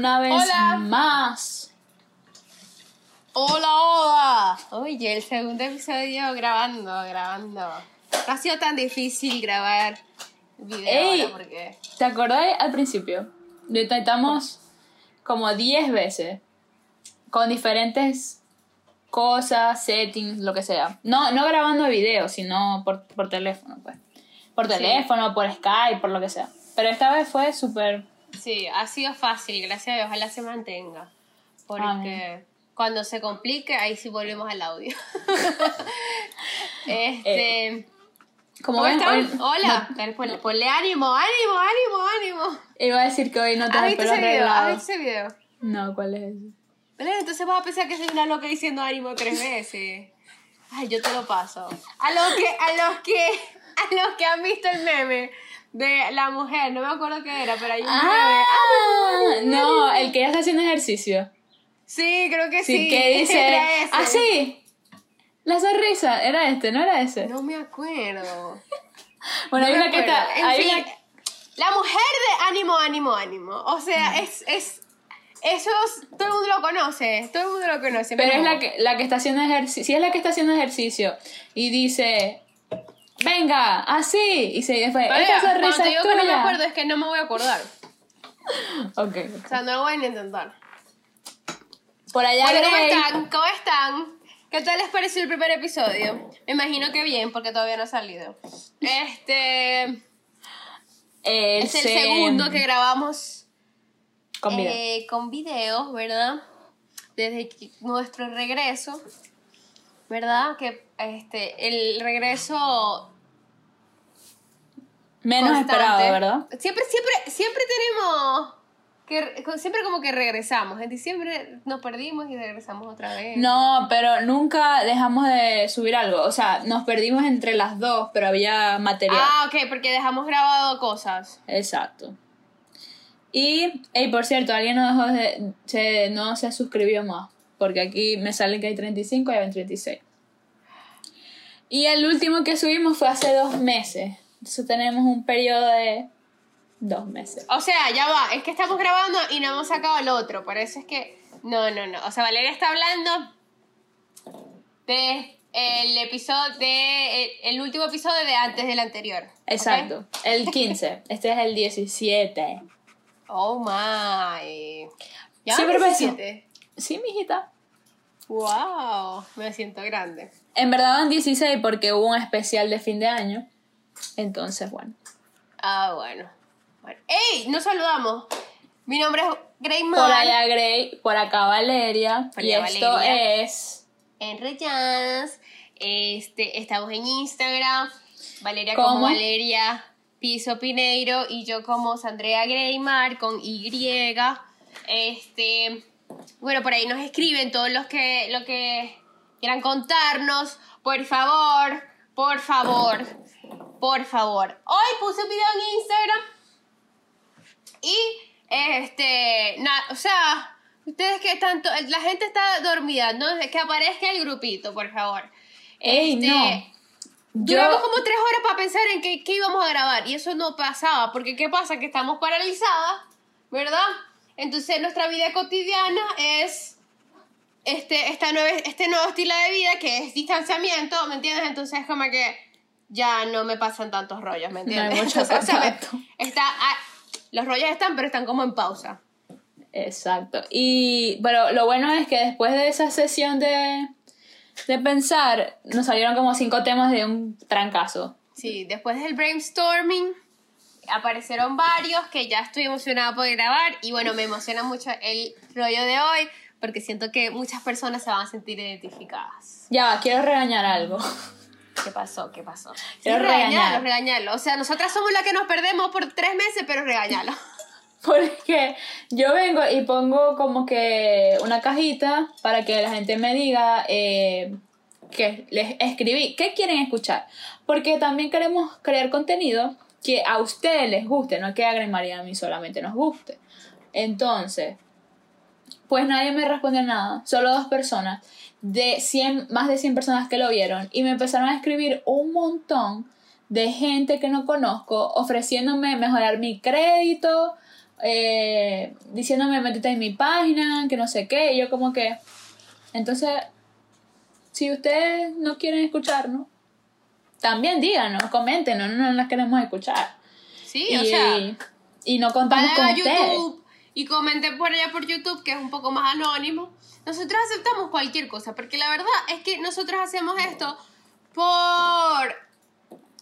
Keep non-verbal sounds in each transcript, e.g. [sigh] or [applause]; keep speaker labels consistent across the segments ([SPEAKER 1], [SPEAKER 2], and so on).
[SPEAKER 1] una vez
[SPEAKER 2] Hola.
[SPEAKER 1] más.
[SPEAKER 2] Hola, hola. Oye, el segundo episodio grabando, grabando. No ha sido tan difícil grabar video
[SPEAKER 1] Ey.
[SPEAKER 2] ahora porque...
[SPEAKER 1] ¿Te acordás al principio? Lo intentamos como 10 veces. Con diferentes cosas, settings, lo que sea. No, no grabando video, sino por, por teléfono, pues. Por
[SPEAKER 2] Sí.
[SPEAKER 1] teléfono, por Skype, por lo que sea. Pero esta vez fue súper...
[SPEAKER 2] Sí, ha sido fácil, gracias a Dios, ojalá se mantenga. Porque
[SPEAKER 1] Amén.
[SPEAKER 2] cuando se complique, ahí sí volvemos al audio. [laughs] este...
[SPEAKER 1] Como
[SPEAKER 2] ¿Cómo
[SPEAKER 1] ven, hoy-
[SPEAKER 2] Hola. Dale, ponle, ponle ánimo, ánimo, ánimo, ánimo.
[SPEAKER 1] Iba a decir que hoy no
[SPEAKER 2] ¿Has
[SPEAKER 1] tengo el
[SPEAKER 2] visto ese video? ¿Has visto ese video?
[SPEAKER 1] No, ¿cuál es ese?
[SPEAKER 2] Entonces vas a pensar que soy una loca diciendo ánimo tres veces. Ay, yo te lo paso. A los que, a los que, a los que han visto el meme de la mujer, no me acuerdo qué era, pero hay un meme.
[SPEAKER 1] Ah, no, el que ya está haciendo ejercicio.
[SPEAKER 2] Sí, creo que
[SPEAKER 1] Sí,
[SPEAKER 2] sí.
[SPEAKER 1] que [laughs] dice. Ah, sí. La sonrisa, era este, no era ese.
[SPEAKER 2] No me acuerdo. [laughs]
[SPEAKER 1] bueno, hay
[SPEAKER 2] No
[SPEAKER 1] una que está.
[SPEAKER 2] En
[SPEAKER 1] Hay
[SPEAKER 2] fin,
[SPEAKER 1] una,
[SPEAKER 2] La mujer de ánimo, ánimo, ánimo. O sea, es, es. Eso es- todo el mundo lo conoce. Todo el mundo lo conoce.
[SPEAKER 1] pero es la que, la que está haciendo ejercicio. Si es la que está haciendo ejercicio y dice. Venga, así. Y se Esta
[SPEAKER 2] cuando
[SPEAKER 1] sonrisa
[SPEAKER 2] te
[SPEAKER 1] es
[SPEAKER 2] digo que no me
[SPEAKER 1] tuya.
[SPEAKER 2] acuerdo es que no me voy a acordar. [laughs]
[SPEAKER 1] Ok.
[SPEAKER 2] O sea, no lo voy a ni intentar.
[SPEAKER 1] Por allá
[SPEAKER 2] Bueno, ¿cómo están? ¿Cómo están? ¿Qué tal les pareció el primer episodio? Me imagino que bien, porque todavía no ha salido. Este
[SPEAKER 1] El
[SPEAKER 2] es el
[SPEAKER 1] se-
[SPEAKER 2] segundo que grabamos
[SPEAKER 1] Con video.
[SPEAKER 2] eh, con videos, ¿verdad? Desde que- nuestro regreso, ¿verdad? Que este el regreso
[SPEAKER 1] Menos
[SPEAKER 2] constante.
[SPEAKER 1] esperado, ¿verdad?
[SPEAKER 2] Siempre, siempre, siempre tenemos que siempre como que regresamos. En diciembre nos perdimos y regresamos otra vez.
[SPEAKER 1] No, pero nunca dejamos de subir algo. O sea, nos perdimos entre las dos, pero había material.
[SPEAKER 2] Ah, ok, porque dejamos grabado cosas.
[SPEAKER 1] Exacto. Y, hey, por cierto, alguien no, dejó de, se, no se suscribió más. Porque aquí me sale que hay 35 y hay 36. Y el último que subimos fue hace dos meses. Entonces tenemos un periodo de dos meses.
[SPEAKER 2] O sea, ya va, es que estamos grabando y no hemos sacado el otro, por eso es que... No, no, no. O sea, Valeria está hablando de el episodio de el, el último episodio de antes del anterior.
[SPEAKER 1] Exacto. El 15. [laughs] este es el 17.
[SPEAKER 2] Oh my. ¿Ya?
[SPEAKER 1] Sí, pero
[SPEAKER 2] 17?
[SPEAKER 1] Sí, mijita.
[SPEAKER 2] Wow, me siento grande.
[SPEAKER 1] En verdad van 16 porque hubo un especial de fin de año. Entonces, bueno.
[SPEAKER 2] Ah, bueno. bueno. ¡Ey! Nos saludamos. Mi nombre es Grey
[SPEAKER 1] Por
[SPEAKER 2] Mar.
[SPEAKER 1] allá Grey, por acá Valeria.
[SPEAKER 2] Por
[SPEAKER 1] y esto
[SPEAKER 2] Valeria.
[SPEAKER 1] es
[SPEAKER 2] en Reyans. Este, estamos en Instagram. Valeria como
[SPEAKER 1] ¿Cómo?
[SPEAKER 2] Valeria Piso Pineiro y yo como Sandrea Greymar con Y. Este, bueno, por ahí nos escriben todos los que, lo que quieran contarnos. Por favor, por favor, por favor. Hoy puse un video en Instagram y este, na- o sea, ustedes que tanto, la gente está dormida, ¿no? Que aparezca el grupito, por favor.
[SPEAKER 1] Ey,
[SPEAKER 2] Este,
[SPEAKER 1] no.
[SPEAKER 2] Duramos
[SPEAKER 1] Yo-
[SPEAKER 2] como tres horas para pensar en qué, qué íbamos a grabar y eso no pasaba, porque ¿qué pasa? Que estamos paralizadas, ¿verdad? Entonces nuestra vida cotidiana es este, esta nueve- este nuevo estilo de vida que es distanciamiento, ¿me entiendes? Entonces como que ya no me pasan tantos rollos, ¿me
[SPEAKER 1] No hay
[SPEAKER 2] entiendes?
[SPEAKER 1] mucho [laughs]
[SPEAKER 2] Entonces, o sea, me- está, ah, los rollos están, pero están como en pausa.
[SPEAKER 1] Exacto. Y pero lo bueno es que después de esa sesión de, de pensar, nos salieron como cinco temas de un trancazo.
[SPEAKER 2] Sí, después del brainstorming aparecieron varios que ya estoy emocionada por grabar y bueno, me emociona mucho el rollo de hoy porque siento que muchas personas se van a sentir identificadas.
[SPEAKER 1] Ya, quiero regañar algo.
[SPEAKER 2] ¿Qué pasó? ¿Qué pasó? [laughs] Sí,
[SPEAKER 1] Quiero
[SPEAKER 2] regañalo,
[SPEAKER 1] regañar.
[SPEAKER 2] regañalo. O sea, nosotras somos las que nos perdemos por tres meses, pero regañalo. [laughs]
[SPEAKER 1] Porque yo vengo y pongo como que una cajita para que la gente me diga eh, que les escribí, qué quieren escuchar. Porque también queremos crear contenido que a ustedes les guste, no que a María a mí solamente nos guste. Entonces, pues nadie me responde nada, solo dos personas, de 100, más de 100 personas que lo vieron, y me empezaron a escribir un montón de gente que no conozco ofreciéndome mejorar mi crédito, eh, diciéndome métete en mi página, que no sé qué, y yo como que, entonces, si ustedes no quieren escucharnos, también díganos, comenten, no, no las queremos escuchar.
[SPEAKER 2] Sí,
[SPEAKER 1] y,
[SPEAKER 2] o sea,
[SPEAKER 1] y no contamos con.
[SPEAKER 2] YouTube y comenten por allá por YouTube, que es un poco más anónimo. Nosotros aceptamos cualquier cosa, porque la verdad es que nosotros hacemos esto por,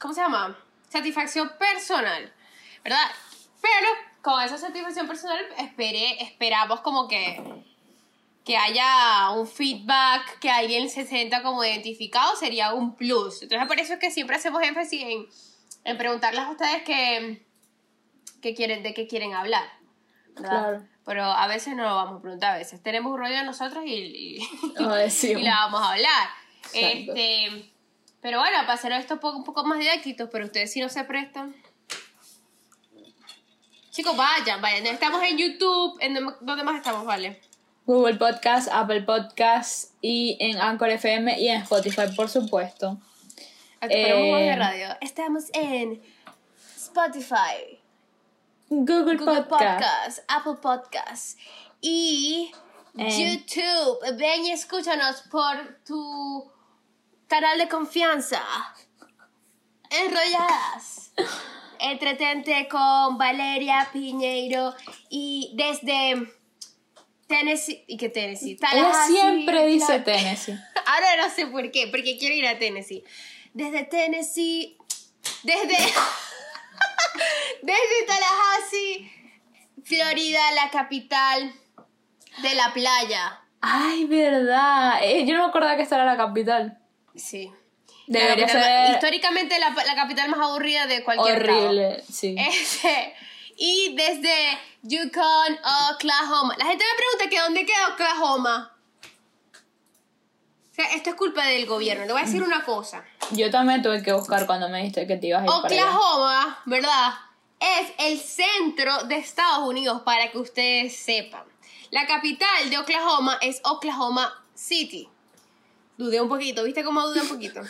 [SPEAKER 2] ¿cómo se llama? Satisfacción personal, ¿verdad? Pero con esa satisfacción personal esperé, esperamos como que, que haya un feedback, que alguien se sienta como identificado, sería un plus. Entonces por eso es que siempre hacemos énfasis en, en preguntarles a ustedes que, que quieren, de qué quieren hablar.
[SPEAKER 1] Claro.
[SPEAKER 2] Pero a veces no lo vamos a preguntar, a veces tenemos un rollo de nosotros y, y, [laughs] y la vamos a hablar.
[SPEAKER 1] Exacto.
[SPEAKER 2] Este, pero bueno, para hacer esto un poco, más didáctico, pero ustedes si no se prestan. Chicos, vayan, vayan. Estamos en YouTube. ¿En dónde- más estamos, vale?
[SPEAKER 1] Google Podcast, Apple Podcast y en Anchor FM y en Spotify, por supuesto.
[SPEAKER 2] Aquí poco de
[SPEAKER 1] Eh,
[SPEAKER 2] radio. Estamos en Spotify,
[SPEAKER 1] Google,
[SPEAKER 2] Google
[SPEAKER 1] Podcast.
[SPEAKER 2] Podcast, Apple Podcast y
[SPEAKER 1] En-
[SPEAKER 2] YouTube. Ven y escúchanos por tu canal de confianza. Enrolladas. Entretente con Valeria Piñeiro y desde Tennessee. ¿Y qué Tennessee?
[SPEAKER 1] Ella
[SPEAKER 2] Tallahassee,
[SPEAKER 1] siempre dice Tennessee. [laughs]
[SPEAKER 2] Ahora no sé por qué, porque quiero ir a Tennessee. Desde Tennessee, desde, desde Tallahassee, Florida, la capital de la playa.
[SPEAKER 1] Ay, verdad. Eh, yo no me acordaba que esta era la capital.
[SPEAKER 2] Sí.
[SPEAKER 1] Debería
[SPEAKER 2] La capital-
[SPEAKER 1] ser-
[SPEAKER 2] Históricamente la, la capital más aburrida de cualquier estado.
[SPEAKER 1] Horrible, sí.
[SPEAKER 2] Este, y desde Yukon, Oklahoma. La gente me pregunta que dónde queda Oklahoma. O sea, esto es culpa del gobierno. Le voy a decir una cosa.
[SPEAKER 1] Yo también tuve que buscar cuando me dijiste que te ibas a ir para allá.
[SPEAKER 2] Oklahoma, ¿verdad? Es el centro de Estados Unidos, para que ustedes sepan. La capital de Oklahoma es Oklahoma City. Dudé un poquito, ¿viste cómo dudé un poquito?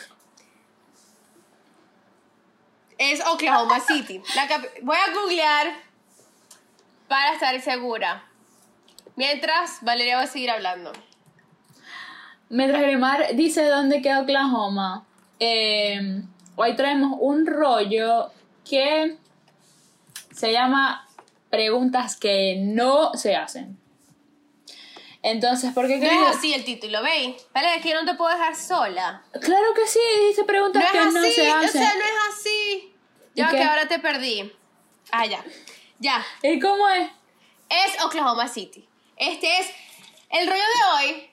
[SPEAKER 2] Es Oklahoma City. La Voy a googlear para estar segura. Mientras, Valeria va a seguir hablando.
[SPEAKER 1] Mientras Grimar dice dónde queda Oklahoma, eh, hoy traemos un rollo que se llama preguntas que no se hacen. Entonces, ¿por qué
[SPEAKER 2] No
[SPEAKER 1] querés-
[SPEAKER 2] es así el título, ¿veis? Vale, es que yo no te puedo dejar sola.
[SPEAKER 1] Claro que sí, dice preguntas
[SPEAKER 2] No
[SPEAKER 1] que
[SPEAKER 2] es
[SPEAKER 1] no
[SPEAKER 2] así,
[SPEAKER 1] se
[SPEAKER 2] o
[SPEAKER 1] hacen.
[SPEAKER 2] sea, no es así. Ya
[SPEAKER 1] ¿Y
[SPEAKER 2] que ahora te perdí. Ah, ya. Ya.
[SPEAKER 1] ¿Y cómo es?
[SPEAKER 2] Es Oklahoma City. Este es. El rollo de hoy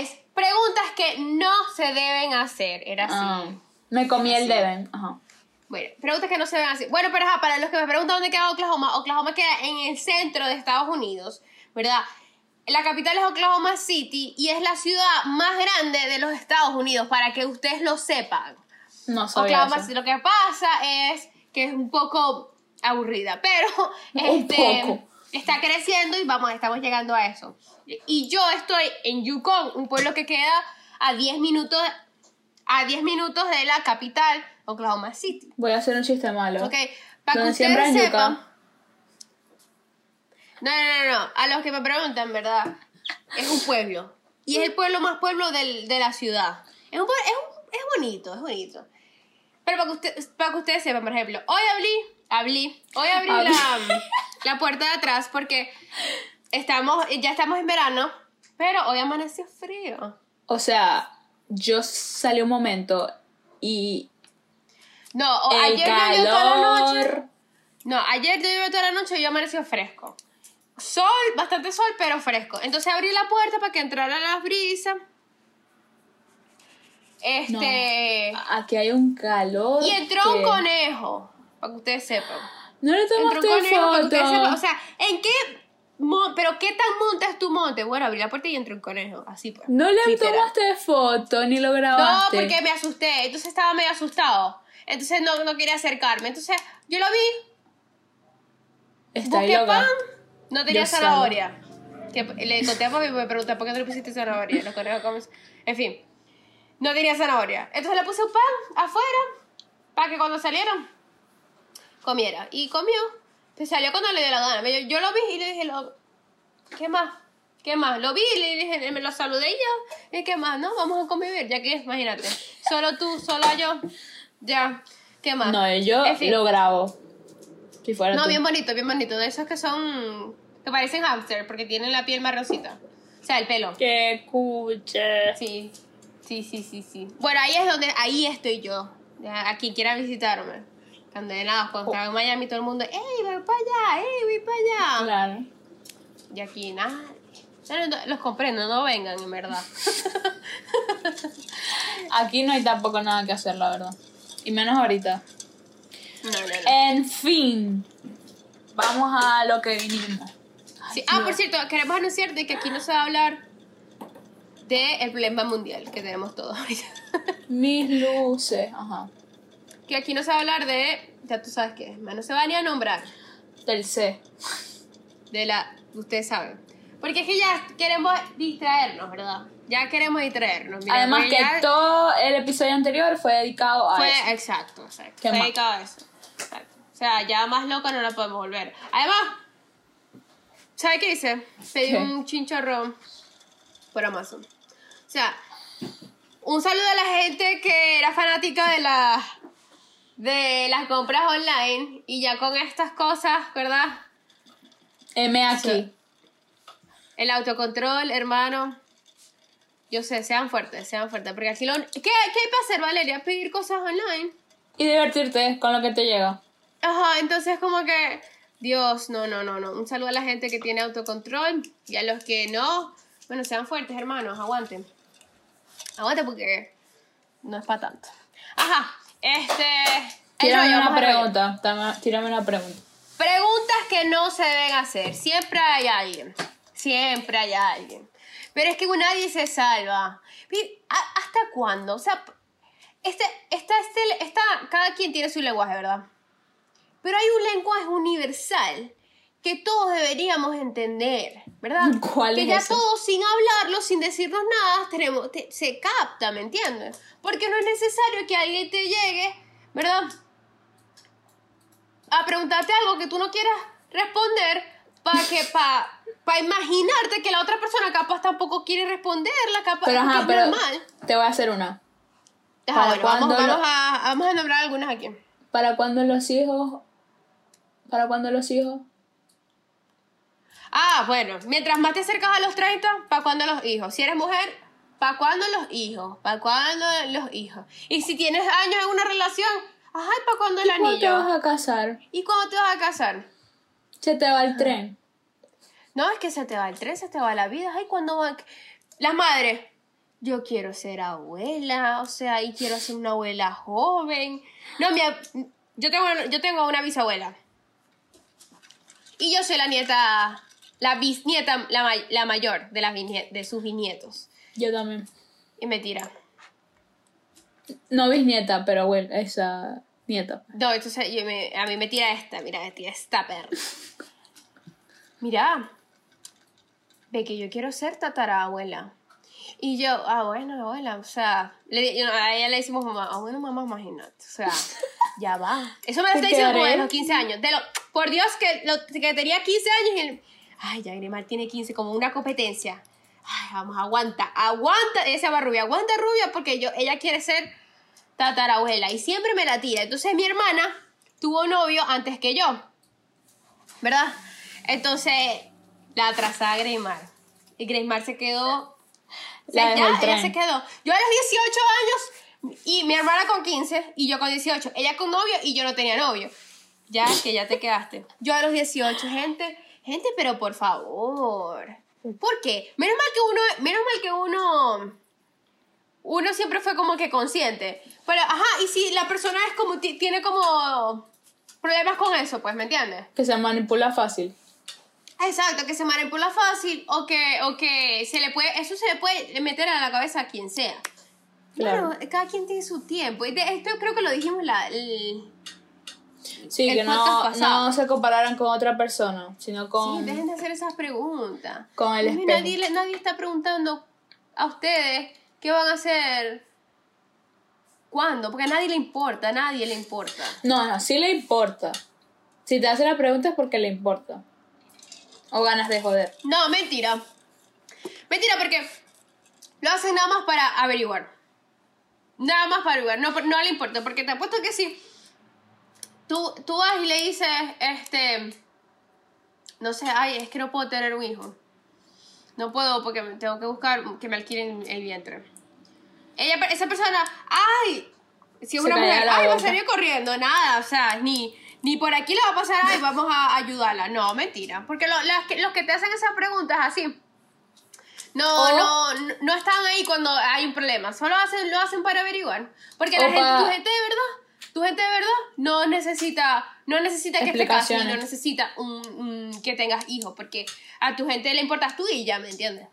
[SPEAKER 2] es preguntas que no se deben hacer. Era así.
[SPEAKER 1] Ah, me comí el
[SPEAKER 2] Así.
[SPEAKER 1] deben. Ajá.
[SPEAKER 2] Bueno, preguntas que no se deben hacer. Bueno, pero ajá, para los que me preguntan dónde queda Oklahoma, Oklahoma queda en el centro de Estados Unidos, ¿verdad? La capital es Oklahoma City y es la ciudad más grande de los Estados Unidos, para que ustedes lo sepan.
[SPEAKER 1] No sabía
[SPEAKER 2] Oklahoma. City. Lo que pasa es que es un poco aburrida, pero [laughs]
[SPEAKER 1] Un
[SPEAKER 2] este,
[SPEAKER 1] poco.
[SPEAKER 2] está creciendo y vamos, estamos llegando a eso. Y yo estoy en Yukon, un pueblo que queda a 10 minutos a 10 minutos de la capital, Oklahoma City.
[SPEAKER 1] Voy a hacer un chiste malo.
[SPEAKER 2] Ok, para que ustedes sepan. No, no, no, no. A los que me preguntan, ¿verdad? Es un pueblo. Y es el pueblo más pueblo del- de la ciudad. Es, un, es, un- es bonito, es bonito. Pero para que, usted- para que ustedes sepan, por ejemplo, hoy abrí, abrí, hoy abrí
[SPEAKER 1] Abrí.
[SPEAKER 2] la, la puerta de atrás porque estamos, ya estamos en verano, pero hoy amaneció frío.
[SPEAKER 1] O sea, yo salí un momento y
[SPEAKER 2] No, o
[SPEAKER 1] el
[SPEAKER 2] ayer llovió toda la noche.
[SPEAKER 1] calor.
[SPEAKER 2] No, ayer llovió toda la noche y hoy amaneció fresco. Sol, bastante sol, pero fresco. Entonces abrí la puerta para que entrara la brisa. Este.
[SPEAKER 1] Aquí hay un calor.
[SPEAKER 2] Y entró un
[SPEAKER 1] que-
[SPEAKER 2] conejo, para que ustedes sepan.
[SPEAKER 1] No le
[SPEAKER 2] Entró un
[SPEAKER 1] tomaste
[SPEAKER 2] conejo para que ustedes sepan.
[SPEAKER 1] foto.
[SPEAKER 2] O sea, ¿en qué. Mon- pero qué tan monte es tu monte? Bueno, abrí la puerta y entró un conejo. Así pues.
[SPEAKER 1] No le
[SPEAKER 2] literal.
[SPEAKER 1] tomaste foto ni lo
[SPEAKER 2] No,
[SPEAKER 1] grabaste.
[SPEAKER 2] porque me asusté. Entonces estaba medio asustado. Entonces no, no quería acercarme. Entonces yo lo vi,
[SPEAKER 1] Está
[SPEAKER 2] Busqué
[SPEAKER 1] loca.
[SPEAKER 2] pan, no tenía
[SPEAKER 1] Yo
[SPEAKER 2] zanahoria. Que le conté a papi y me pregunta, ¿por qué no le pusiste zanahoria? Los conejos comen- En fin, no tenía zanahoria. Entonces le puse un pan afuera para que cuando salieron comiera. Y comió, Se salió cuando le dio la gana. Yo, yo lo vi y le dije, lo, ¿qué más? ¿Qué más? Lo vi y le dije, me lo saludé y ya. ¿Y qué más? No, vamos a convivir, ya que imagínate. Solo tú, solo yo. Ya. ¿Qué más?
[SPEAKER 1] No, yo
[SPEAKER 2] En fin.
[SPEAKER 1] lo grabo. Si fuera
[SPEAKER 2] No,
[SPEAKER 1] tú.
[SPEAKER 2] bien bonito, bien bonito. De esos que son. que parecen hamster porque tienen la piel marroncita. O sea, el pelo.
[SPEAKER 1] Que escuche.
[SPEAKER 2] Sí, sí, sí, sí, sí. Bueno, ahí es donde, ahí estoy yo. Ya, A quien quiera visitarme. Cuando de nada, cuando estaba en Miami, todo el mundo, ¡Ey, voy para allá! ¡Ey, voy para allá!
[SPEAKER 1] Claro.
[SPEAKER 2] Y aquí nada. No, no, Los comprendo, no vengan, en verdad. [laughs]
[SPEAKER 1] Aquí no hay tampoco nada que hacer, la verdad. Y menos ahorita.
[SPEAKER 2] No, no, no.
[SPEAKER 1] En fin. Vamos a lo que vinimos.
[SPEAKER 2] Sí, Ah, por cierto, queremos anunciarte que aquí no se va a hablar del problema mundial que tenemos todos ahorita.
[SPEAKER 1] Mis luces. Ajá.
[SPEAKER 2] Que aquí no se va a hablar de. Ya tú sabes qué, no se va ni a nombrar.
[SPEAKER 1] Del C.
[SPEAKER 2] de la. Ustedes saben. Porque es que ya queremos distraernos, ¿verdad? Ya queremos distraernos. Mira,
[SPEAKER 1] Además que
[SPEAKER 2] ya
[SPEAKER 1] todo el episodio anterior fue dedicado a
[SPEAKER 2] Fue,
[SPEAKER 1] eso.
[SPEAKER 2] exacto, exacto.
[SPEAKER 1] ¿Qué
[SPEAKER 2] Fue
[SPEAKER 1] más?
[SPEAKER 2] dedicado a eso. Exacto. O sea, ya más loca no la podemos volver. Además, ¿sabes qué hice? Pedí
[SPEAKER 1] ¿Qué?
[SPEAKER 2] un chinchorrón por Amazon. O sea, un saludo a la gente que era fanática de las de las compras online y ya con estas cosas, ¿verdad?
[SPEAKER 1] M aquí.
[SPEAKER 2] El autocontrol, hermano. Yo sé, sean fuertes, sean fuertes. Porque aquí lo. ¿Qué, qué hay para hacer, Valeria? Pedir cosas online.
[SPEAKER 1] Y divertirte con lo que te llega.
[SPEAKER 2] Ajá, entonces como que. Dios, no, no, no, no. Un saludo a la gente que tiene autocontrol. Y a los que no. Bueno, sean fuertes, hermanos. Aguanten. Aguanten porque. No es para tanto. Ajá. Este.
[SPEAKER 1] Tírame una pregunta. Tama- Tírame una pregunta.
[SPEAKER 2] Preguntas que no se deben hacer. Siempre hay alguien. Siempre hay alguien. Pero es que nadie se salva. Vi- ¿a- ¿Hasta cuándo? O sea, este, esta, este, esta, cada quien tiene su lenguaje, ¿verdad? Pero hay un lenguaje universal que todos deberíamos entender, ¿verdad? [laughs]
[SPEAKER 1] ¿Cuál
[SPEAKER 2] que
[SPEAKER 1] es
[SPEAKER 2] ya
[SPEAKER 1] ese?
[SPEAKER 2] todos sin hablarlo, sin decirnos nada, tenemos, te- se capta, ¿me entiendes? Porque no es necesario que alguien te llegue, ¿verdad? a preguntarte algo que tú no quieras responder para que para imaginarte que la otra persona capaz tampoco quiere responderla, capaz
[SPEAKER 1] Pero ajá,
[SPEAKER 2] es
[SPEAKER 1] pero
[SPEAKER 2] normal.
[SPEAKER 1] te voy a hacer una.
[SPEAKER 2] Ajá,
[SPEAKER 1] ¿para
[SPEAKER 2] bueno, vamos,
[SPEAKER 1] cuándo lo-
[SPEAKER 2] vamos a, vamos a nombrar algunas aquí.
[SPEAKER 1] ¿Para cuándo los hijos? ¿Para cuándo los hijos?
[SPEAKER 2] Ah, bueno, mientras más te acercas a los 30, ¿para cuándo los hijos? Si eres mujer, ¿para cuándo los hijos? ¿Para cuándo los hijos? Y si tienes años en una relación, ajá, ¿para cuándo el
[SPEAKER 1] ¿Cuándo te vas
[SPEAKER 2] anillo?
[SPEAKER 1] a casar?
[SPEAKER 2] ¿Y cuándo te vas a casar?
[SPEAKER 1] Se te va el tren.
[SPEAKER 2] No, es que se te va el tren, se te va la vida. Ay, cuando van. Las madres. Yo quiero ser abuela, o sea, y quiero ser una abuela joven. No, mi yo tengo, yo tengo una bisabuela. Y yo soy la nieta, la bisnieta, la, may- la mayor de, las de sus bisnietos.
[SPEAKER 1] Yo también.
[SPEAKER 2] Y me tira.
[SPEAKER 1] No bisnieta, pero bueno, esa nieta.
[SPEAKER 2] No, entonces yo me- a mí me tira esta, mira, me tira esta perra. Mira, ve que yo quiero ser tatarabuela. Y yo, ah, bueno, abuela, o sea, le, yo- a ella le decimos mamá, ah, bueno, mamá, imagínate, o sea, ya va. [laughs] Eso me lo
[SPEAKER 1] ¿Te
[SPEAKER 2] está diciendo como de los 15 años. De lo, por Dios, que, lo, que tenía 15 años y el, ay, ya Grimar tiene 15, como una competencia. Ay, vamos, aguanta, aguanta, esa va rubia, aguanta rubia, porque yo, ella quiere ser tatarabuela y siempre me la tira. Entonces mi hermana tuvo novio antes que yo, ¿verdad? Entonces la atrasada Greymar. Y Greymar se quedó.
[SPEAKER 1] La
[SPEAKER 2] se- ya,
[SPEAKER 1] el
[SPEAKER 2] ella se quedó. Yo a los 18 años y mi hermana con 15 y yo con 18. Ella con novio y yo no tenía novio. Ya, que ya te quedaste. Yo a los 18, gente, gente, pero por favor. ¿Por qué? Menos mal que uno, menos mal que uno uno siempre fue como que consciente. Pero, ajá, y si la persona es como, ti- tiene como problemas con eso, pues, ¿me entiendes?
[SPEAKER 1] Que se manipula fácil.
[SPEAKER 2] Exacto, que se manipula fácil o que, o que se le puede, eso se le puede meter a la cabeza a quien sea.
[SPEAKER 1] Claro.
[SPEAKER 2] Claro, cada quien tiene su tiempo. Y de esto creo que lo dijimos la, el-
[SPEAKER 1] Sí,
[SPEAKER 2] El
[SPEAKER 1] que no, no se compararan con otra persona, sino con...
[SPEAKER 2] Sí, dejen de hacer esas preguntas.
[SPEAKER 1] Con el espejo.
[SPEAKER 2] nadie, nadie está preguntando a ustedes qué van a hacer, cuándo, porque a nadie le importa, a nadie le importa.
[SPEAKER 1] No, no, sí le importa. Si te hace la pregunta es porque le importa. O ganas de joder.
[SPEAKER 2] No, mentira. Mentira, porque lo hacen nada más para averiguar. Nada más para averiguar. No, no le importa, porque te apuesto que si tú, tú vas y le dices, este, no sé, ay, es que no puedo tener un hijo. No puedo porque tengo que buscar que me alquilen el vientre. Ella, esa persona, ay, si es una mujer, ay, va a salir corriendo, nada, o sea, ni, ni por aquí le va a pasar, ay, vamos a ayudarla. No, mentira. Porque lo- las que- los que te hacen esas preguntas así, no,
[SPEAKER 1] O-
[SPEAKER 2] no, no, están ahí cuando hay un problema. Solo hacen, lo hacen para averiguar. Porque la gente, tu gente de verdad, tu gente de verdad no necesita, no necesita que te cases no necesita un, un- que tengas hijos. Porque a tu gente le importas tú y ya, ¿me entiendes?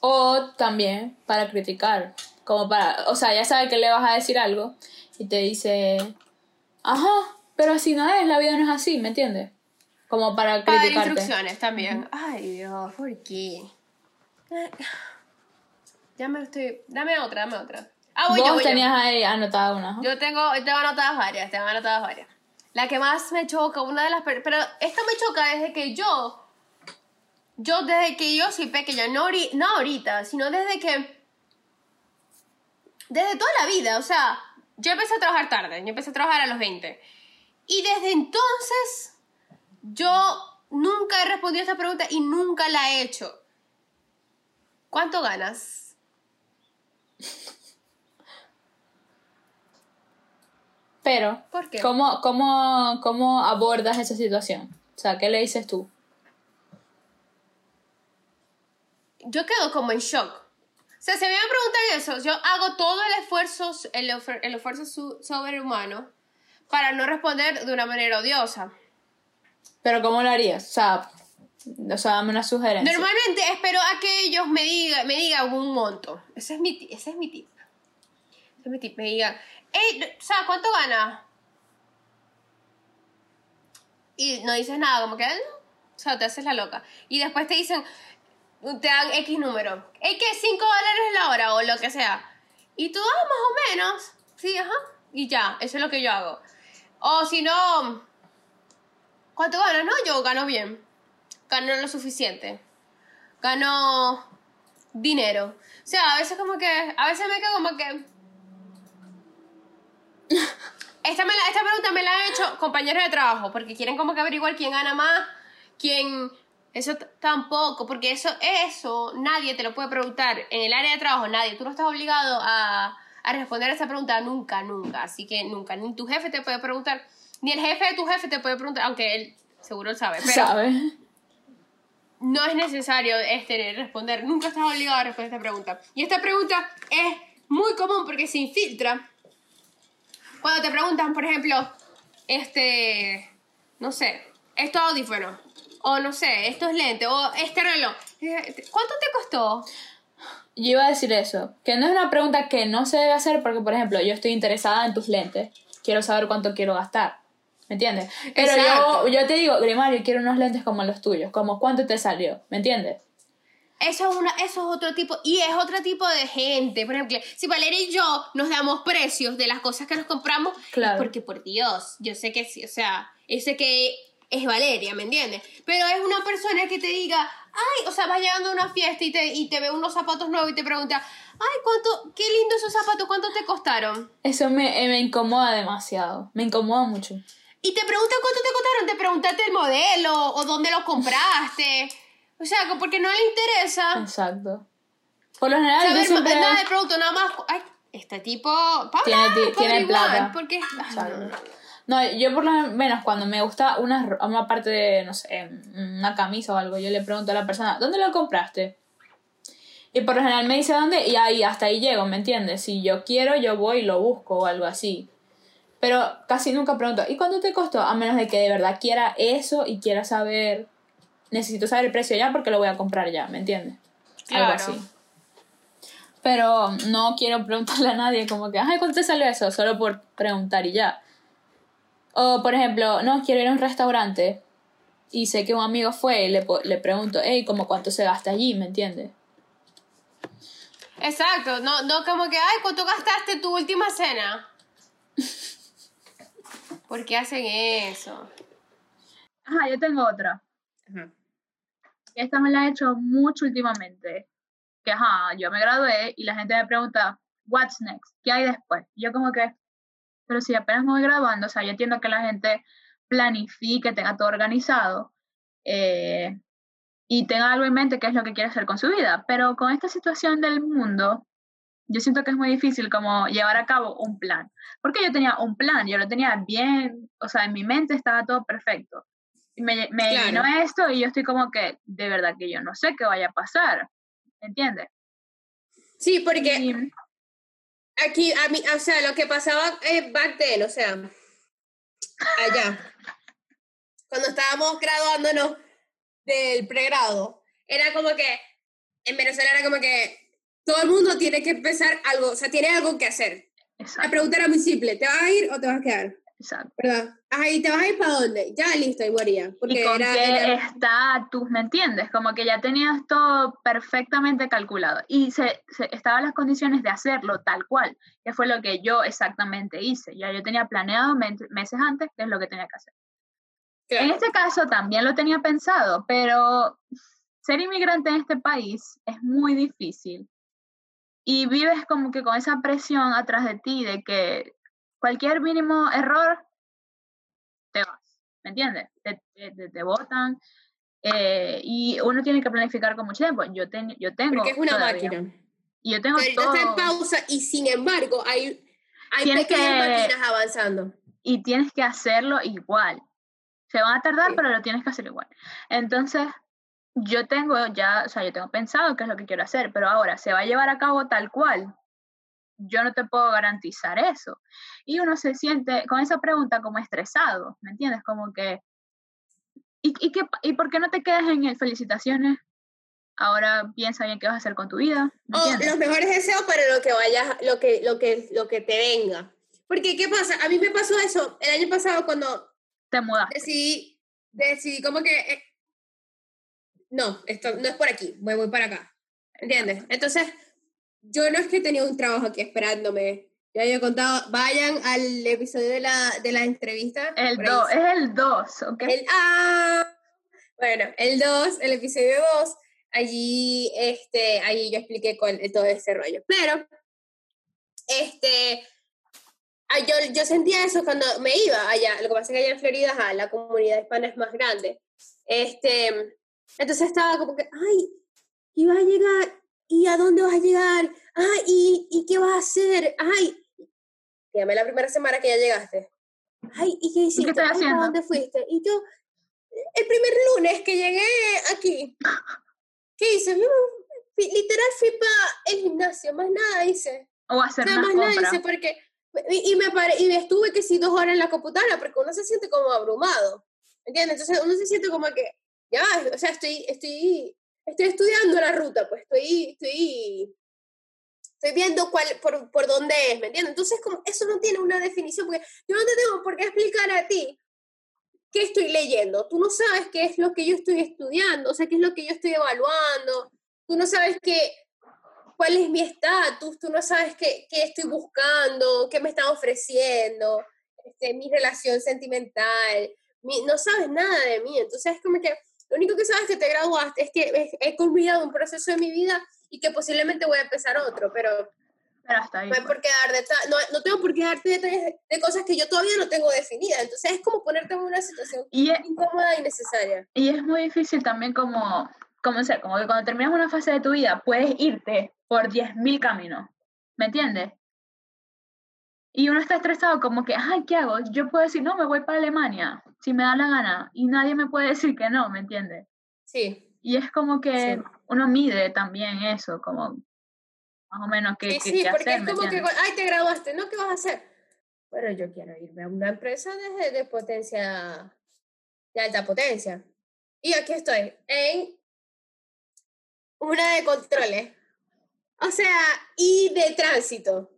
[SPEAKER 1] O también para criticar. Como para. O sea, ya sabe que le vas a decir algo. Y te dice. Ajá, pero así no es, la vida no es así, ¿me entiendes? Como para
[SPEAKER 2] Para
[SPEAKER 1] criticarte.
[SPEAKER 2] instrucciones también. Ay, Dios, ¿por qué? Ya me estoy. Dame otra, dame otra. Ah, voy
[SPEAKER 1] Vos
[SPEAKER 2] yo, voy yo.
[SPEAKER 1] tenías ahí anotada una. ¿no?
[SPEAKER 2] Yo tengo, tengo anotadas varias, tengo anotadas varias. La que más me choca, una de las... per- Pero esta me choca desde que yo... Yo desde que yo soy pequeña, no, ahori- no ahorita, sino desde que... Desde toda la vida, o sea, yo empecé a trabajar tarde, yo empecé a trabajar a los 20. Y desde entonces, yo nunca he respondido a esta pregunta y nunca la he hecho. ¿Cuánto ganas?
[SPEAKER 1] Pero,
[SPEAKER 2] ¿Por qué?
[SPEAKER 1] ¿cómo, cómo, ¿cómo abordas esa situación? O sea, ¿qué le dices tú?
[SPEAKER 2] yo quedo como en shock. O sea, si a mí me preguntan eso, yo hago todo el esfuerzo, el, esfuerzo sobrehumano para no responder de una manera odiosa.
[SPEAKER 1] Pero ¿cómo lo harías? O sea, o sea dame una sugerencia.
[SPEAKER 2] Normalmente espero a que ellos me digan me digan un monto. Ese es mi, ese es mi tip. Ese es mi tip. Me digan, sea, ¿cuánto ganas? Y no dices nada, como que, "Ah, no". o sea, te haces la loca. Y después te dicen, te dan X número. Es que 5 dólares la hora o lo que sea. Y tú, ah, más o menos. Sí, ajá. Y ya, eso es lo que yo hago. O si no, ¿cuánto ganas? No, yo gano bien. Gano lo suficiente. Gano dinero. O sea, a veces como que, a veces me quedo como que... Esta, me la- esta pregunta me la han hecho compañeros de trabajo, porque quieren como que averiguar quién gana más, quién... Eso tampoco, porque eso, eso nadie te lo puede preguntar. En el área de trabajo, nadie. Tú no estás obligado a, a responder a esa pregunta nunca, nunca. Así que nunca. Ni tu jefe te puede preguntar, ni el jefe de tu jefe te puede preguntar, aunque él seguro él sabe. Pero
[SPEAKER 1] ¿Sabes?
[SPEAKER 2] no es necesario este, responder, nunca estás obligado a responder esta pregunta. Y esta pregunta es muy común porque se infiltra. Cuando te preguntan, por ejemplo, este, no sé, estos audífonos, o no sé, estos lentes, o este reloj, ¿cuánto te costó?
[SPEAKER 1] Yo iba a decir eso, que no es una pregunta que no se debe hacer porque, por ejemplo, yo estoy interesada en tus lentes, quiero saber cuánto quiero gastar, ¿me entiendes? Pero yo, yo te digo, Grimario, quiero unos lentes como los tuyos, como cuánto te salió, ¿me entiendes?
[SPEAKER 2] Eso es, una, eso es otro tipo, y es otro tipo de gente. Por ejemplo, si Valeria y yo nos damos precios de las cosas que nos compramos,
[SPEAKER 1] Claro.
[SPEAKER 2] es porque por Dios, yo sé que sí, o sea, yo sé que es Valeria, ¿me entiendes? Pero es una persona que te diga, ay, o sea, vas llegando a una fiesta y te, y te ve unos zapatos nuevos y te pregunta, ay, ¿cuánto, qué lindo esos zapatos, cuánto te costaron?
[SPEAKER 1] Eso me, eh, me incomoda demasiado, me incomoda mucho.
[SPEAKER 2] Y te preguntan cuánto te costaron, te preguntaste el modelo o dónde lo compraste. O sea, porque no le interesa.
[SPEAKER 1] Exacto. Por lo general, yo
[SPEAKER 2] saber
[SPEAKER 1] siempre...
[SPEAKER 2] nada de producto, nada más. Ay, este tipo.
[SPEAKER 1] Tiene ti- tiene plata.
[SPEAKER 2] Porque.
[SPEAKER 1] Exacto. No, yo por lo menos cuando me gusta una, una parte de, no sé, una camisa o algo, yo le pregunto a la persona, ¿dónde lo compraste? Y por lo general me dice dónde y ahí, hasta ahí llego, ¿me entiendes? Si yo quiero, yo voy y lo busco o algo así. Pero casi nunca pregunto, ¿y cuánto te costó? A menos de que de verdad quiera eso y quiera saber, necesito saber el precio ya porque lo voy a comprar ya, ¿me entiendes? Algo así. Pero no quiero preguntarle a nadie como que, ay, ¿cuánto te salió eso? Solo por preguntar y ya. O, por ejemplo, no, quiero ir a un restaurante y sé que un amigo fue y le, le pregunto, hey, ¿cómo cuánto se gasta allí? ¿Me entiendes?
[SPEAKER 2] Exacto, no, no como que, ay, ¿cuánto gastaste tu última cena? [laughs] ¿Por qué hacen eso?
[SPEAKER 1] Ajá, yo tengo otra.
[SPEAKER 2] Ajá.
[SPEAKER 1] Esta me la he hecho mucho últimamente. Que ajá, yo me gradué y la gente me pregunta, what's next? ¿Qué hay después? Y yo como que, pero si apenas me voy graduando, o sea, yo entiendo que la gente planifique, tenga todo organizado eh, y tenga algo en mente qué es lo que quiere hacer con su vida. Pero con esta situación del mundo, yo siento que es muy difícil como llevar a cabo un plan. Porque yo tenía un plan, yo lo tenía bien, o sea, en mi mente estaba todo perfecto. Me, me
[SPEAKER 2] Claro.
[SPEAKER 1] vino esto y yo estoy como que, de verdad que yo no sé qué vaya a pasar, ¿entiendes?
[SPEAKER 2] Sí, porque
[SPEAKER 1] Y-
[SPEAKER 2] aquí, a mí, o sea, lo que pasaba eh, back then, o sea, allá, cuando estábamos graduándonos del pregrado, era como que, en Venezuela era como que todo el mundo tiene que empezar algo, o sea, tiene algo que hacer. La
[SPEAKER 1] exacto,
[SPEAKER 2] pregunta era muy simple, ¿te vas a ir o te vas a quedar?
[SPEAKER 1] Exacto.
[SPEAKER 2] ¿Verdad? Ajá, ¿y te vas a ir para dónde? Ya, listo, ahí moría. Porque
[SPEAKER 1] y con
[SPEAKER 2] era,
[SPEAKER 1] qué
[SPEAKER 2] era-
[SPEAKER 1] estatus, ¿me entiendes? Como que ya tenías todo perfectamente calculado y se, se estaban las condiciones de hacerlo tal cual, que fue lo que yo exactamente hice. Ya yo tenía planeado meses antes qué es lo que tenía que hacer. En este caso también lo tenía pensado, pero ser inmigrante en este país es muy difícil y vives como que con esa presión atrás de ti de que cualquier mínimo error te vas, ¿me entiendes? Te, te, te- botan eh, y uno tiene que planificar con mucho tiempo. Yo, ten- yo tengo
[SPEAKER 2] Porque es una
[SPEAKER 1] todavía-
[SPEAKER 2] máquina.
[SPEAKER 1] y yo tengo
[SPEAKER 2] Que ahorita está en
[SPEAKER 1] todo
[SPEAKER 2] pausa y sin embargo hay, hay pequeñas
[SPEAKER 1] que-
[SPEAKER 2] máquinas avanzando.
[SPEAKER 1] y tienes que hacerlo igual. Se van a tardar,
[SPEAKER 2] Sí.
[SPEAKER 1] pero lo tienes que hacer igual. Entonces, yo tengo ya, o sea, yo tengo pensado qué es lo que quiero hacer, pero ahora se va a llevar a cabo tal cual. Yo no te puedo garantizar eso. Y uno se siente con esa pregunta como estresado, ¿me entiendes? Como que, ¿y, y, qué, ¿y por qué no te quedas en el felicitaciones? Ahora piensa bien qué vas a hacer con tu vida, ¿me
[SPEAKER 2] O
[SPEAKER 1] entiendes?
[SPEAKER 2] los mejores deseos para lo que vayas, lo que, lo que, lo que te venga. Porque, ¿qué pasa? A mí me pasó eso el año pasado cuando
[SPEAKER 1] Te mudaste.
[SPEAKER 2] decidí, decidí como que, eh, no, esto no es por aquí, me voy para acá. ¿Entiendes? Entonces, yo no es que tenía un trabajo aquí esperándome. Ya yo he contado, vayan al episodio de la, de la entrevista.
[SPEAKER 1] El
[SPEAKER 2] por ahí
[SPEAKER 1] 2, es el 2, ¿ok?
[SPEAKER 2] El, ah, bueno, el 2, el episodio 2, allí, este, allí yo expliqué cuál, todo ese rollo. Pero, este, ah, yo, yo sentía eso cuando me iba allá. Lo que pasa es que allá en Florida, ajá, la comunidad hispana es más grande. Este, entonces estaba como que, ay, ¿y vas a llegar? ¿Y a dónde vas a llegar? Ay, ¿y, y qué vas a hacer? Ay, llamé la primera semana que ya llegaste. Ay, ¿y qué hiciste?
[SPEAKER 1] estás
[SPEAKER 2] Ay, ¿para
[SPEAKER 1] haciendo?
[SPEAKER 2] dónde fuiste? Y yo, el primer lunes que llegué aquí, ¿qué hice? Literal fui para el gimnasio, más nada hice.
[SPEAKER 1] O hacer
[SPEAKER 2] Nada más nada
[SPEAKER 1] compras.
[SPEAKER 2] hice porque... Y, y me pare, y estuve que sí dos horas en la computadora porque uno se siente como abrumado, ¿entiendes? Entonces uno se siente como que, ya, o sea, estoy, estoy, estoy estudiando la ruta, pues estoy, estoy, estoy viendo cuál, por, por dónde es, ¿me entiendes? Entonces como eso no tiene una definición porque yo no te tengo por qué explicar a ti qué estoy leyendo. Tú no sabes qué es lo que yo estoy estudiando, o sea, qué es lo que yo estoy evaluando. Tú no sabes qué, cuál es mi estatus, tú no sabes qué, qué estoy buscando, qué me están ofreciendo, este, mi relación sentimental, mi- no sabes nada de mí. Entonces es como que lo único que sabes que te graduaste es que he, culminado un proceso de mi vida y que posiblemente voy a empezar otro, pero
[SPEAKER 1] Pero hasta ahí.
[SPEAKER 2] no hay
[SPEAKER 1] pues.
[SPEAKER 2] por qué dar no, no tengo por qué darte detalles de, de cosas que yo todavía no tengo definidas. Entonces es como ponerte en una situación
[SPEAKER 1] Y, es-
[SPEAKER 2] incómoda y necesaria.
[SPEAKER 1] y es muy difícil también como, como, ser, como que cuando terminas una fase de tu vida puedes irte por 10.000 caminos, ¿me entiendes? Y uno está estresado como que, ay, ¿qué hago? Yo puedo decir, no, me voy para Alemania, si me da la gana, y nadie me puede decir que no, ¿me entiendes?
[SPEAKER 2] Sí.
[SPEAKER 1] Y es como que
[SPEAKER 2] Sí.
[SPEAKER 1] uno mide también eso, como más o menos qué,
[SPEAKER 2] Sí,
[SPEAKER 1] qué-
[SPEAKER 2] sí,
[SPEAKER 1] qué
[SPEAKER 2] porque
[SPEAKER 1] hacer,
[SPEAKER 2] es
[SPEAKER 1] ¿me
[SPEAKER 2] como que, ay, te graduaste, ¿no? ¿Qué vas a hacer? Bueno, yo quiero irme a una empresa de, de potencia, de alta potencia. Y aquí estoy, en una de controles. O sea, y de tránsito.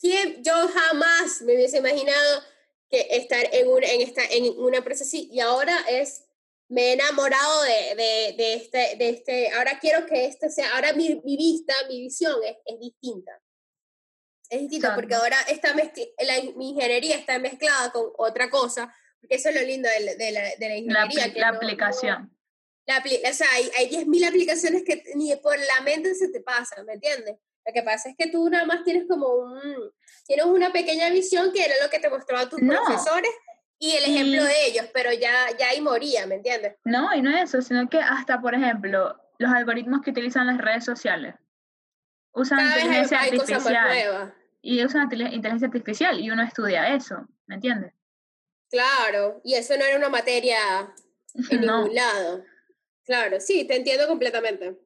[SPEAKER 2] ¿Quién? Yo jamás me hubiese imaginado que estar en una, en esta, en una empresa así. Y ahora es, me he enamorado de, de, de este, de este, ahora quiero que este sea, ahora mi, mi vista, mi visión es, es distinta. Es distinta porque
[SPEAKER 1] Exacto.
[SPEAKER 2] ahora está la, mi ingeniería está mezclada con otra cosa, Porque eso es lo lindo de, la- de la, de la
[SPEAKER 1] La,
[SPEAKER 2] ingeniería.
[SPEAKER 1] apli-
[SPEAKER 2] que
[SPEAKER 1] la
[SPEAKER 2] no-
[SPEAKER 1] aplicación.
[SPEAKER 2] la apli- o sea, hay, hay 10.000 aplicaciones que ni por la mente se te pasan, ¿me entiendes? Lo que pasa es que tú nada más tienes como un, tienes una pequeña visión que era lo que te mostraban tus
[SPEAKER 1] No.
[SPEAKER 2] profesores y el
[SPEAKER 1] Y-
[SPEAKER 2] ejemplo de ellos, pero ya, ya ahí moría, ¿me entiendes?
[SPEAKER 1] No, y no es eso, sino que hasta, por ejemplo, los algoritmos que utilizan las redes sociales usan
[SPEAKER 2] Cada vez hay,
[SPEAKER 1] inteligencia
[SPEAKER 2] hay
[SPEAKER 1] artificial y usan inteligencia artificial y uno estudia eso, ¿me entiendes?
[SPEAKER 2] Claro, y eso no era una materia en [laughs]
[SPEAKER 1] No.
[SPEAKER 2] ningún lado. Claro, sí, te entiendo completamente.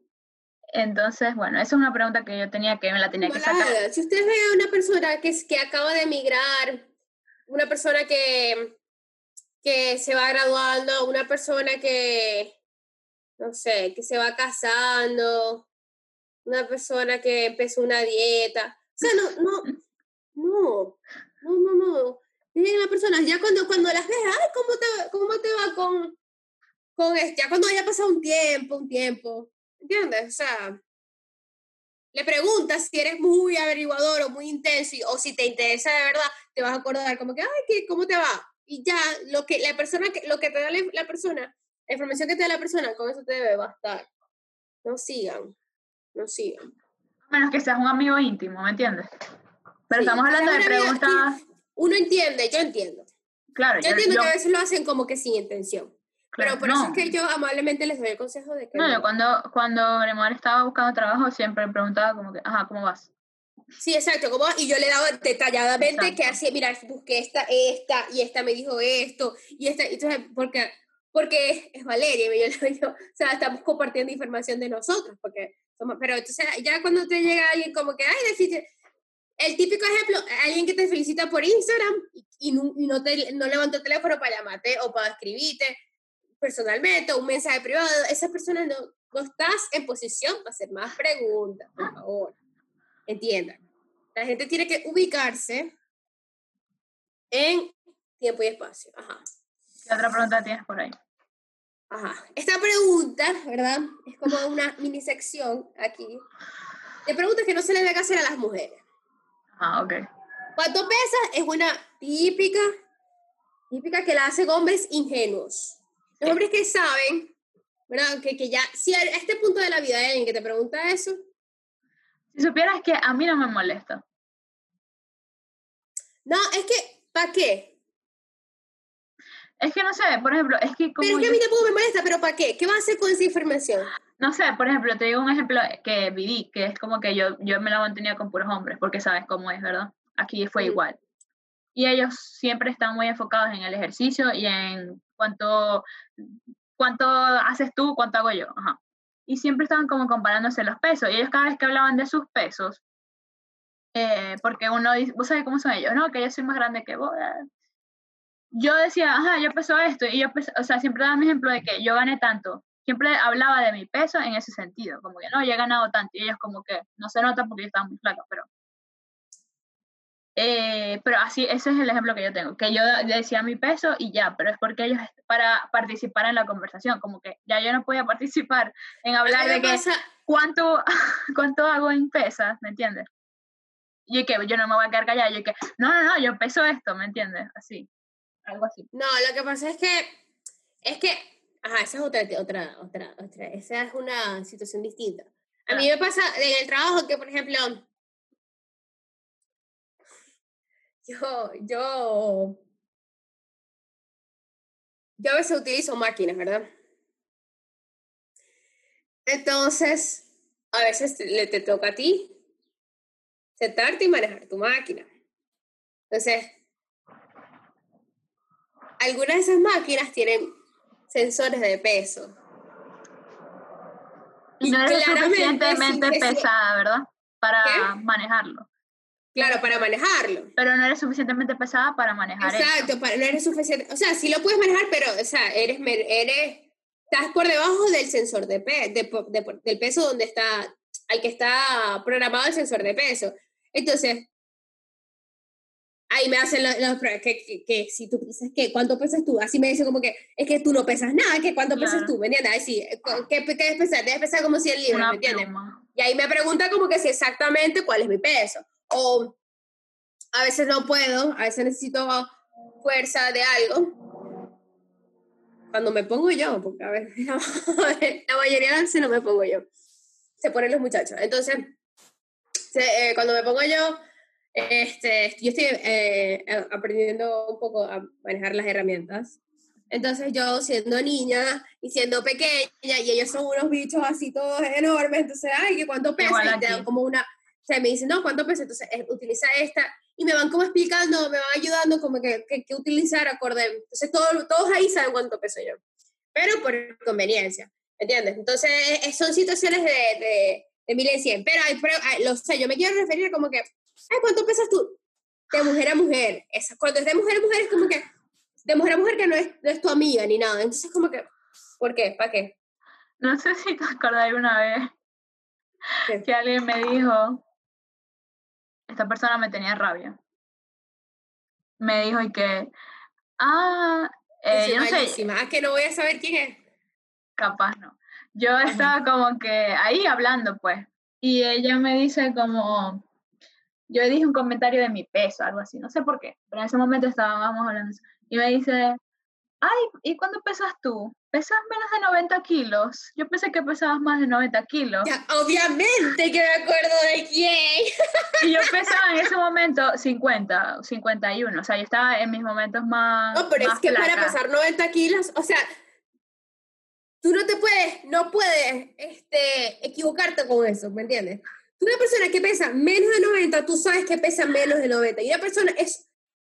[SPEAKER 1] Entonces, bueno, esa es una pregunta que yo tenía que me la tenía que sacar.
[SPEAKER 2] Si ustedes ven a una persona que, que acaba de emigrar, una persona que, que se va graduando, una persona que, no sé, que se va casando, una persona que empezó una dieta. O sea, no, no, no, no, no, no. Miren a las personas, ya cuando, cuando las ves, ay, ¿cómo te, cómo te va con, con esto? Ya cuando haya pasado un tiempo, un tiempo, ¿entiendes? O sea, le preguntas si eres muy averiguador o muy intenso y- o si te interesa de verdad, te vas a acordar como que, ay, ¿qué, ¿cómo te va? Y ya, lo que la persona, que, lo que te da la, la persona, la información que te da la persona, con eso te debe bastar. No sigan, no sigan.
[SPEAKER 1] A menos que seas un amigo íntimo, ¿me entiendes? Pero
[SPEAKER 2] Sí,
[SPEAKER 1] estamos hablando de
[SPEAKER 2] amiga-
[SPEAKER 1] preguntas,
[SPEAKER 2] Uno entiende, yo entiendo.
[SPEAKER 1] claro,
[SPEAKER 2] Yo
[SPEAKER 1] yo,
[SPEAKER 2] entiendo
[SPEAKER 1] yo-
[SPEAKER 2] que a veces lo hacen como que sin intención.
[SPEAKER 1] Claro,
[SPEAKER 2] pero por eso
[SPEAKER 1] no.
[SPEAKER 2] es que yo amablemente les doy el consejo de que
[SPEAKER 1] No,
[SPEAKER 2] no.
[SPEAKER 1] yo cuando, cuando Gremar estaba buscando trabajo siempre preguntaba como que, ajá, ¿cómo vas?
[SPEAKER 2] Sí, exacto, como, y yo le daba detalladamente que
[SPEAKER 1] Exacto.
[SPEAKER 2] así, mira, busqué esta, esta, y esta me dijo esto, y esta, y entonces, porque, porque es Valeria, y yo, yo- o sea, estamos compartiendo información de nosotros, porque somos, pero entonces ya cuando te llega alguien como que, ay, definitivamente- el típico ejemplo, alguien que te felicita por Instagram y, y no, y no te no levantó el teléfono para llamarte o para escribirte personalmente o un mensaje privado, esa persona no, no estás en posición para hacer más preguntas, por favor. Entiendan. La gente tiene que ubicarse en tiempo y espacio. Ajá.
[SPEAKER 1] ¿Qué otra pregunta tienes por ahí?
[SPEAKER 2] Ajá. Esta pregunta, ¿verdad? Es como una mini sección aquí de preguntas que no se le debe hacer a las mujeres.
[SPEAKER 1] Ah, ok.
[SPEAKER 2] ¿Cuánto pesas? Es una típica, típica que la hacen hombres ingenuos. Los hombres que saben, ¿verdad? Que, que ya, si a este punto de la vida hay alguien que te pregunta eso,
[SPEAKER 1] Si supieras que a mí no me molesta.
[SPEAKER 2] no, es que, ¿para qué?
[SPEAKER 1] Es que no sé, por ejemplo, es que como
[SPEAKER 2] Pero es que a mí tampoco me molesta, pero ¿para qué? ¿Qué vas a hacer con esa información?
[SPEAKER 1] no sé, por ejemplo, te digo un ejemplo que viví, que es como que yo, yo me la mantenía con puros hombres, porque sabes cómo es, ¿verdad? Aquí fue igual. Y ellos siempre están muy enfocados en el ejercicio y en cuánto, cuánto haces tú, cuánto hago yo. Ajá. Y siempre estaban como comparándose los pesos. Y ellos cada vez que hablaban de sus pesos, eh, porque uno dice, vos sabés cómo son ellos, ¿no? Que yo soy más grande que vos. eh. Yo decía, ajá, yo peso esto. Y yo, peso- o sea, siempre daba mi ejemplo de que yo gané tanto. Siempre hablaba de mi peso en ese sentido, como que no, yo he ganado tanto. Y ellos como que no se nota porque yo estaba muy flaca, pero... Eh, pero así, ese es el ejemplo que yo tengo, que yo decía mi peso y ya, pero es porque ellos para participar en la conversación, como que ya yo no podía [laughs] participar en hablar de que
[SPEAKER 2] pasa-
[SPEAKER 1] cuánto, [laughs] cuánto hago en pesas, ¿me entiendes? Y que yo no me voy a quedar callada, yo que no, no, no, yo peso esto, ¿me entiendes? Así, algo así.
[SPEAKER 2] No, lo que pasa es que, es que, ajá, esa es otra, otra, otra, otra, esa es una situación distinta. A mí me pasa en el trabajo que, por ejemplo, yo, yo, yo a veces utilizo máquinas, ¿verdad? Entonces, a veces le te toca a ti sentarte y manejar tu máquina. Entonces, algunas de esas máquinas tienen sensores de peso.
[SPEAKER 1] Y no eres
[SPEAKER 2] claramente,
[SPEAKER 1] suficientemente pesada, ¿verdad? Para
[SPEAKER 2] ¿Qué?
[SPEAKER 1] manejarlo.
[SPEAKER 2] Claro, para manejarlo.
[SPEAKER 1] Pero no eres suficientemente pesada para manejar eso.
[SPEAKER 2] Exacto, para, no eres suficiente. O sea, sí lo puedes manejar, pero, o sea, eres, eres, estás por debajo del sensor de, pe, de de del peso donde está, al que está programado el sensor de peso. Entonces, ahí me hacen los, los que, que, que si tú dices que cuánto pesas tú, así me dicen como que es que tú no pesas nada, que cuánto pesas
[SPEAKER 1] Claro.
[SPEAKER 2] tú, ¿me entiendes? Ahí sí, eh, ¿qué, qué debes pesar? Debes pesar como 100 libras,
[SPEAKER 1] Una
[SPEAKER 2] ¿me entiendes?
[SPEAKER 1] pluma.
[SPEAKER 2] Y ahí me pregunta como que si exactamente cuál es mi peso. O a veces no puedo, a veces necesito fuerza de algo. cuando me pongo yo, porque a ver, [laughs] la mayoría de veces no me pongo yo, se ponen los muchachos. Entonces, se- eh, cuando me pongo yo, este, yo estoy eh, aprendiendo un poco a manejar las herramientas. Entonces yo siendo niña y siendo pequeña y ellos son unos bichos así todos enormes, entonces, ay, que cuánto pesa
[SPEAKER 1] Igual
[SPEAKER 2] y te dan como una, o sea, me dicen, no, cuánto pesa, entonces eh, utiliza esta y me van como explicando, me van ayudando como que, que, que utilizar acorde, entonces todo, todos ahí saben cuánto peso yo, pero por conveniencia, ¿entiendes? Entonces eh, son situaciones de, de, de mil en cien, pero, hay, pero hay- lo sé, yo me quiero referir como que, ay, ¿cuánto pesas tú? De mujer a mujer, Esa- cuando es de mujer a mujer es como que, de mujer a mujer que no es, no es tu amiga ni nada, entonces como que, ¿por qué? ¿Para qué?
[SPEAKER 1] No sé si te acordás una vez
[SPEAKER 2] ¿Qué?
[SPEAKER 1] que alguien me dijo, esta persona me tenía rabia. Me dijo y que, ah, eh, yo no sé.
[SPEAKER 2] Ah, que no voy a saber quién es.
[SPEAKER 1] capaz no. Yo estaba como que ahí hablando, pues, y ella me dice como, yo dije un comentario de mi peso, algo así, no sé por qué, pero en ese momento estábamos hablando y me dice, ay, ¿y cuándo pesas tú? ¿Pesas menos de 90 kilos? Yo pensé que pesabas más de 90 kilos.
[SPEAKER 2] Ya, obviamente que me acuerdo de quién.
[SPEAKER 1] Y yo [laughs] pesaba en ese momento 50, 51, o sea, yo estaba en mis momentos más.
[SPEAKER 2] No, pero
[SPEAKER 1] más
[SPEAKER 2] es que para
[SPEAKER 1] flaca.
[SPEAKER 2] pesar 90 kilos, o sea, tú no te puedes, no puedes este, equivocarte con eso, ¿me entiendes? Tú una persona que pesa menos de 90, tú sabes que pesa menos de 90. Y una persona es,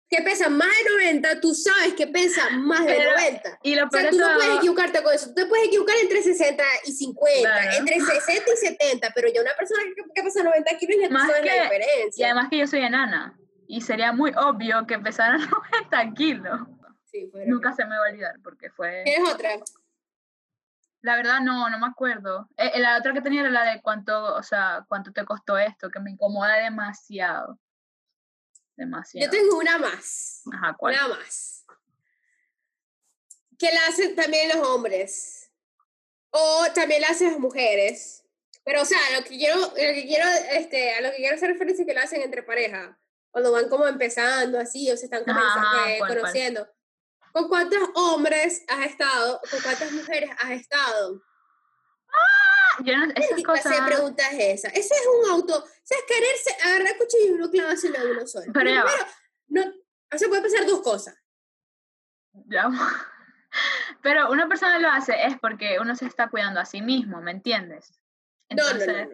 [SPEAKER 2] que pesa más de 90, tú sabes que pesa más de
[SPEAKER 1] Pero-
[SPEAKER 2] 90.
[SPEAKER 1] Y lo
[SPEAKER 2] O sea, tú no puedes equivocarte con eso. Tú te puedes equivocar entre 60 y 50,
[SPEAKER 1] Claro.
[SPEAKER 2] entre 60 y 70, pero ya una persona que, que pesa 90 kilos ya tú sabes
[SPEAKER 1] que-
[SPEAKER 2] la
[SPEAKER 1] Y
[SPEAKER 2] diferencia.
[SPEAKER 1] además que yo soy enana. Y sería muy obvio que pesara [laughs] 90 kilos.
[SPEAKER 2] Sí, fue
[SPEAKER 1] Nunca se me va a olvidar porque fue.
[SPEAKER 2] ¿Tienes otra?
[SPEAKER 1] La verdad no, no me acuerdo. Eh, eh, la otra que tenía era la de cuánto, o sea, cuánto te costó esto, que me incomoda demasiado. Demasiado.
[SPEAKER 2] Yo tengo una más.
[SPEAKER 1] Ajá, ¿cuál?
[SPEAKER 2] Una más. Que la hacen también los hombres. O también la hacen las mujeres. Pero, o sea, lo que quiero, lo que quiero, este, a lo que quiero hacer referencia es que lo hacen entre pareja. Cuando van como empezando así, o se están
[SPEAKER 1] Ajá,
[SPEAKER 2] eh,
[SPEAKER 1] ¿cuál, cuál?
[SPEAKER 2] conociendo. ¿Con cuántos hombres has estado? ¿Con cuántas mujeres has estado?
[SPEAKER 1] Yo no, esas
[SPEAKER 2] ¿Qué clase de
[SPEAKER 1] cosas.
[SPEAKER 2] pregunta es esa? Ese es un auto, o sea, es quererse agarrar cuchillo y uno clavárselo a uno solo.
[SPEAKER 1] Pero.
[SPEAKER 2] Primero, no, o sea, puede pasar dos cosas.
[SPEAKER 1] Ya. [laughs] Pero una persona lo hace es porque uno se está cuidando a sí mismo, ¿me entiendes? Entonces,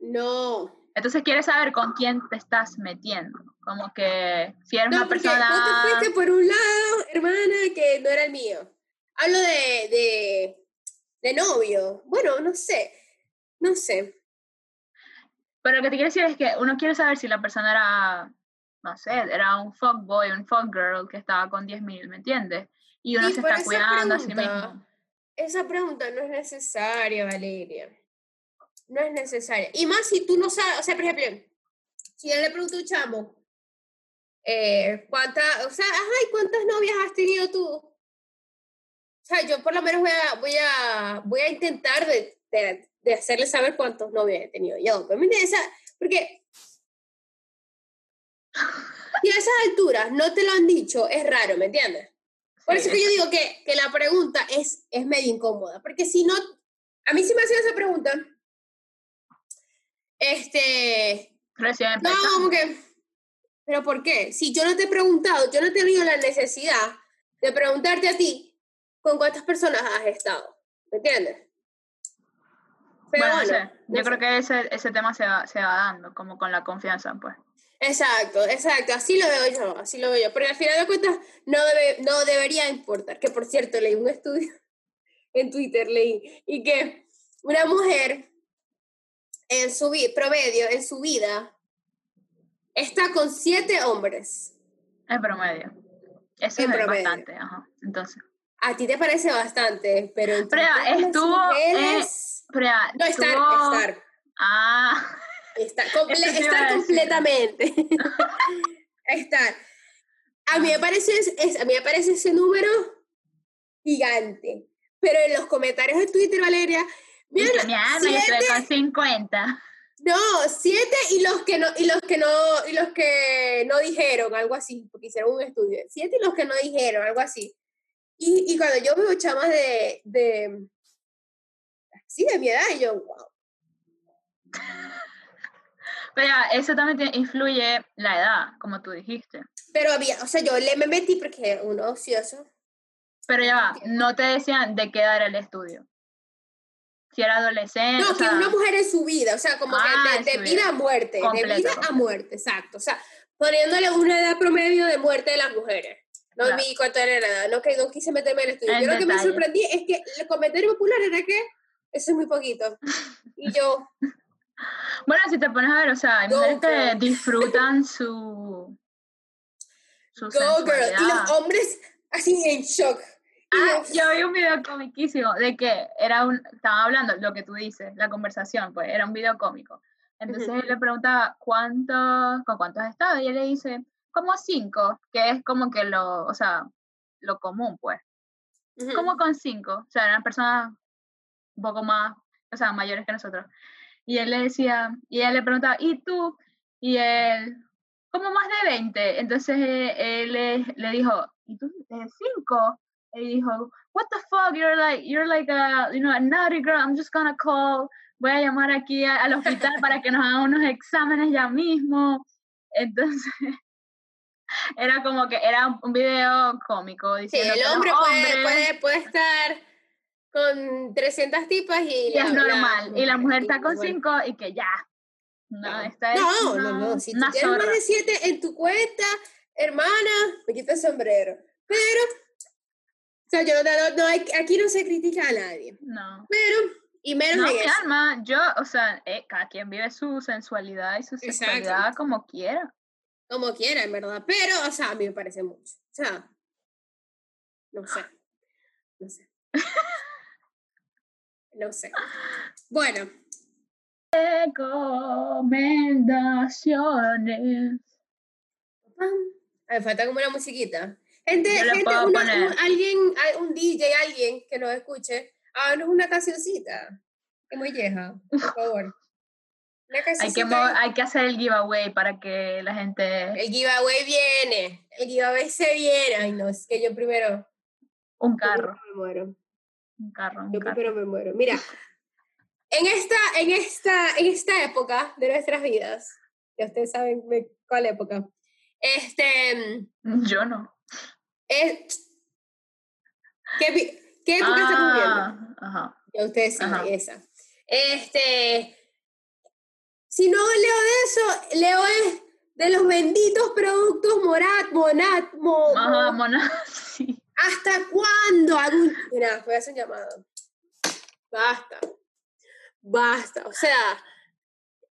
[SPEAKER 2] no, no, no,
[SPEAKER 1] entonces quieres saber con quién te estás metiendo. Como que si eres
[SPEAKER 2] No,
[SPEAKER 1] una persona.
[SPEAKER 2] vos te fuiste por un lado, hermana, que no era el mío. Hablo de, de, novio. Bueno, no sé. No sé.
[SPEAKER 1] Pero lo que te quiero decir es que uno quiere saber si la persona era, no sé, era un fuckboy, un fuckgirl que estaba con 10.000, ¿me entiendes? Y uno
[SPEAKER 2] Sí,
[SPEAKER 1] se está cuidando a sí
[SPEAKER 2] pregunta-
[SPEAKER 1] mismo.
[SPEAKER 2] Esa pregunta no es necesaria, Valeria. No es necesaria. Y más si tú no sabes, o sea, por ejemplo, si yo le pregunto a un chamo, eh, ¿cuántas, o sea, ay, ¿cuántas novias has tenido tú? Sea, yo por lo menos voy a, voy a, voy a intentar de, de, de hacerle saber cuántos novios he tenido yo. Pero me interesa, porque si a esas alturas no te lo han dicho, es raro, ¿me entiendes? Por eso que yo digo que, que la pregunta es, es medio incómoda, porque si no, a mí sí me hacen esa pregunta, este,
[SPEAKER 1] Recién
[SPEAKER 2] no, como que, pero ¿por qué? Si yo no te he preguntado, yo no he tenido la necesidad de preguntarte a ti con cuántas personas has estado, ¿me entiendes? Pero
[SPEAKER 1] bueno, no
[SPEAKER 2] bueno,
[SPEAKER 1] sé,
[SPEAKER 2] no
[SPEAKER 1] yo creo
[SPEAKER 2] sé.
[SPEAKER 1] que ese, ese tema se va, se va dando, como con la confianza, pues.
[SPEAKER 2] Exacto, exacto, así lo veo yo, así lo veo yo, porque al final de cuentas no, debe, no debería importar, que por cierto leí un estudio [laughs] en Twitter, leí, y que una mujer en su vi- promedio, en su vida, está con siete hombres.
[SPEAKER 1] En promedio. Eso
[SPEAKER 2] En
[SPEAKER 1] es
[SPEAKER 2] promedio.
[SPEAKER 1] bastante, ajá. Entonces.
[SPEAKER 2] A ti te parece bastante, pero las
[SPEAKER 1] estuvo, eh,
[SPEAKER 2] mujeres- no, estar,
[SPEAKER 1] estuvo-
[SPEAKER 2] estar,
[SPEAKER 1] Ah,
[SPEAKER 2] comple- estar
[SPEAKER 1] decir.
[SPEAKER 2] completamente. [laughs] estar. A mí me parece, es- a mí me parece ese número gigante. Pero en los comentarios de Twitter, Valeria, mira,
[SPEAKER 1] mi alma, yo estoy con 50.
[SPEAKER 2] no, siete y los que no, y los que no, y los que no dijeron, algo así, porque hicieron un estudio. Siete y los que no dijeron, algo así. Y, y cuando yo veo chamas de, de, sí, de mi edad, y yo, wow.
[SPEAKER 1] Pero ya, eso también influye la edad, como tú dijiste.
[SPEAKER 2] Pero había, o sea, yo le me metí porque uno ocioso.
[SPEAKER 1] Pero ya va, no te decían de qué edad era el estudio. Si era adolescente.
[SPEAKER 2] No,
[SPEAKER 1] o
[SPEAKER 2] que una mujer en su vida, o sea, como
[SPEAKER 1] Ah,
[SPEAKER 2] que
[SPEAKER 1] en
[SPEAKER 2] de, vida a muerte, de
[SPEAKER 1] Completo,
[SPEAKER 2] vida a muerte, exacto. O sea, poniéndole una edad promedio de muerte de las mujeres. No
[SPEAKER 1] Claro.
[SPEAKER 2] vi cuánto era la edad, no, que no quise meterme en el estudio. Yo lo que me
[SPEAKER 1] detalle.
[SPEAKER 2] sorprendí es que el comentario popular era que eso es muy poquito. Y yo, [laughs]
[SPEAKER 1] Bueno, si te pones a ver, o sea, hay
[SPEAKER 2] Go
[SPEAKER 1] mujeres que
[SPEAKER 2] girl.
[SPEAKER 1] disfrutan [laughs] su. su
[SPEAKER 2] go girl. Y
[SPEAKER 1] sensualidad.
[SPEAKER 2] los hombres así en shock.
[SPEAKER 1] Ah,
[SPEAKER 2] yo,
[SPEAKER 1] yo vi un video comiquísimo de que era un, estaban hablando, lo que tú dices, la conversación, pues era un video cómico. Entonces
[SPEAKER 2] Ujú.
[SPEAKER 1] él le preguntaba, ¿cuántos, con cuántos has estado? Y él le dice, como cinco, que es como que lo, o sea, lo común, pues.
[SPEAKER 2] ujú.
[SPEAKER 1] Como con cinco, o sea, eran personas un poco más, o sea, mayores que nosotros. Y él le decía, y él le preguntaba, ¿y tú? Y él, como más de 20. Entonces eh, él le, le dijo, ¿y tú? ¿Cinco? Y dijo, what the fuck, you're like, you're like a, you know, a naughty girl, I'm just gonna call, voy a llamar aquí al hospital para que nos hagan unos exámenes ya mismo. Entonces, era como que era un- video cómico
[SPEAKER 2] Sí,
[SPEAKER 1] diciendo
[SPEAKER 2] el
[SPEAKER 1] que los
[SPEAKER 2] hombre puede,
[SPEAKER 1] hombres-
[SPEAKER 2] puede, puede estar con 300 tipas y,
[SPEAKER 1] y es
[SPEAKER 2] la-
[SPEAKER 1] normal. y la mujer está con
[SPEAKER 2] igual.
[SPEAKER 1] cinco y que ya. No,
[SPEAKER 2] No.
[SPEAKER 1] esta es
[SPEAKER 2] No,
[SPEAKER 1] una,
[SPEAKER 2] no, no. Si tú tienes más
[SPEAKER 1] zorra.
[SPEAKER 2] de siete en tu cuenta, hermana, me quita el sombrero. Pero, o sea, yo no, no, aquí no se critica a nadie.
[SPEAKER 1] No.
[SPEAKER 2] Pero, y menos
[SPEAKER 1] No,
[SPEAKER 2] en
[SPEAKER 1] mi
[SPEAKER 2] eso.
[SPEAKER 1] alma, yo, o sea, eh, cada quien vive su sensualidad y su
[SPEAKER 2] Exacto.
[SPEAKER 1] sexualidad como quiera.
[SPEAKER 2] Como quiera, en verdad. Pero, o sea, a mí me parece mucho. O sea, no sé. No sé. [laughs] No sé. Bueno,
[SPEAKER 1] Recomendaciones.
[SPEAKER 2] me falta como una musiquita. Gente, gente una- un, alguien, un DJ, alguien que nos escuche, háganos una cancioncita. Que muy vieja, por favor.
[SPEAKER 1] Hay que, hay hacer el giveaway para que la gente.
[SPEAKER 2] El giveaway viene. El giveaway se viene. Ay, no, es que yo primero.
[SPEAKER 1] Un
[SPEAKER 2] yo
[SPEAKER 1] carro.
[SPEAKER 2] primero me muero.
[SPEAKER 1] Un carro, un
[SPEAKER 2] Yo
[SPEAKER 1] carro.
[SPEAKER 2] primero me muero. Mira, en esta, en esta, en esta época de nuestras vidas, ya ustedes saben de cuál época, este,
[SPEAKER 1] Yo no.
[SPEAKER 2] es, ¿qué, qué época estamos?
[SPEAKER 1] Ah, ajá.
[SPEAKER 2] Ya ustedes saben
[SPEAKER 1] Ajá.
[SPEAKER 2] esa. Este, si no leo de eso, leo es de los benditos productos Morat, Monat, Mo,
[SPEAKER 1] Ajá,
[SPEAKER 2] Mo-
[SPEAKER 1] mona. [laughs] Sí.
[SPEAKER 2] ¿Hasta cuándo? Mira, voy a hacer un llamado. Basta. Basta. O sea,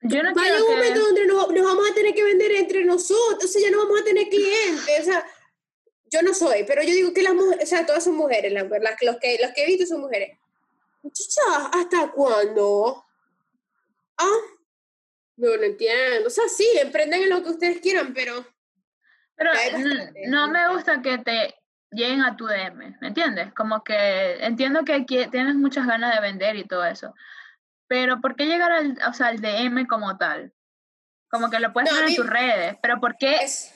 [SPEAKER 1] Yo no
[SPEAKER 2] va a
[SPEAKER 1] quiero
[SPEAKER 2] llegar un
[SPEAKER 1] que.
[SPEAKER 2] momento donde nos, nos vamos a tener que vender entre nosotros. O sea, ya no vamos a tener clientes. O sea, yo no soy, pero yo digo que las mujeres, o sea, todas son mujeres. Las, las- los, que, los que he visto son mujeres. Muchacha, ¿hasta cuándo? Ah, no lo entiendo. O sea, sí, emprendan en lo que ustedes quieran, pero
[SPEAKER 1] Pero
[SPEAKER 2] bastante,
[SPEAKER 1] no me gusta que te lleguen a tu DM, ¿me entiendes? Como que entiendo que tienes muchas ganas de vender y todo eso, pero ¿por qué llegar al, o sea, al DM como tal? Como que lo puedes
[SPEAKER 2] No,
[SPEAKER 1] poner en tus redes, pero ¿por qué
[SPEAKER 2] es,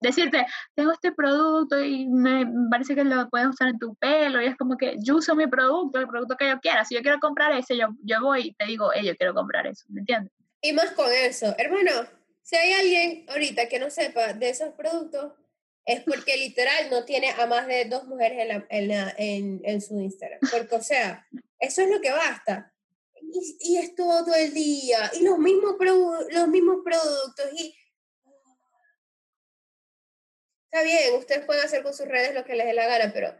[SPEAKER 1] decirte, tengo este producto y me parece que lo puedes usar en tu pelo y es como que yo uso mi producto, el producto que yo quiera, si yo quiero comprar ese, yo, yo voy y te digo, hey, yo quiero comprar eso, ¿me entiendes?
[SPEAKER 2] Y más con eso, hermano, si hay alguien ahorita que no sepa de esos productos, es porque [laughs] literal no tiene a más de dos mujeres en, la- en, la- en, en su Instagram. Porque, o sea, eso es lo que basta. Y, y es todo el día, y los mismos, produ- los mismos productos, y... Está bien, ustedes pueden hacer con sus redes lo que les dé la gana, pero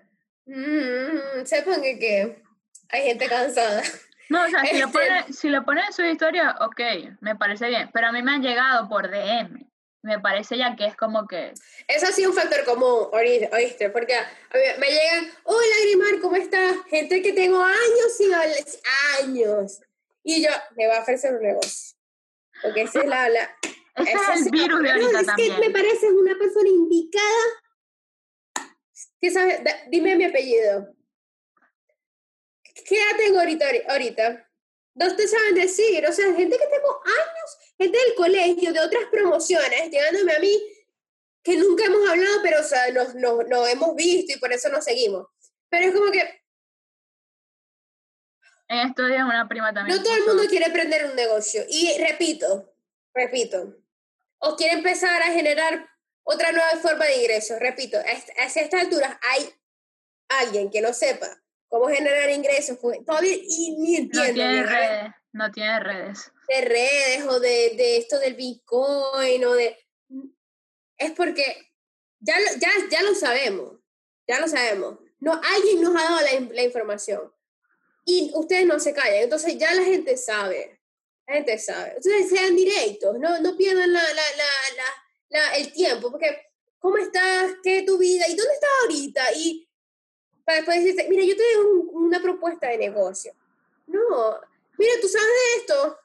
[SPEAKER 2] mm, sepan que, que hay gente cansada. [laughs]
[SPEAKER 1] No, o sea, si lo
[SPEAKER 2] Este-
[SPEAKER 1] pone, si lo pone en su historia, ok, me parece bien, pero a mí me han llegado por DM, me parece ya que es como que,
[SPEAKER 2] Eso sí es un factor común, oíste, porque me llegan, hola Grimar, ¿cómo estás? Gente que tengo años sin hablar, años. Y yo, me va a ofrecer un negocio. Porque esa es la... la [laughs]
[SPEAKER 1] ese
[SPEAKER 2] esa
[SPEAKER 1] es el virus de ahorita
[SPEAKER 2] es
[SPEAKER 1] también.
[SPEAKER 2] que me pareces una persona indicada. ¿Qué sabes? Da- dime mi apellido. ¿Qué edad tengo ahorita? ahorita? No te saben decir, o sea, gente que tengo años, gente del colegio, de otras promociones, llegándome a mí, que nunca hemos hablado, pero o sea, nos, nos, nos hemos visto y por eso nos seguimos. Pero es como que
[SPEAKER 1] estos días una prima también.
[SPEAKER 2] no todo el mundo quiere emprender un negocio. Y repito, repito, o quiere empezar a generar otra nueva forma de ingresos. Repito, a hacia estas alturas hay alguien que no sepa cómo generar ingresos, todavía y ni
[SPEAKER 1] No
[SPEAKER 2] entiende
[SPEAKER 1] tiene redes. No tiene redes.
[SPEAKER 2] de redes o de, de esto del Bitcoin o de... Es porque ya lo, ya, ya lo sabemos, ya lo sabemos. No, alguien nos ha dado la, la información y ustedes no se callan, entonces ya la gente sabe, la gente sabe. Entonces sean directos, no, no pierdan la, la, la, la, la- el tiempo, porque ¿cómo estás? ¿Qué es tu vida? ¿Y dónde estás ahorita? Y para después decirte, mira, yo te doy un- una propuesta de negocio. No, mira, tú sabes de esto,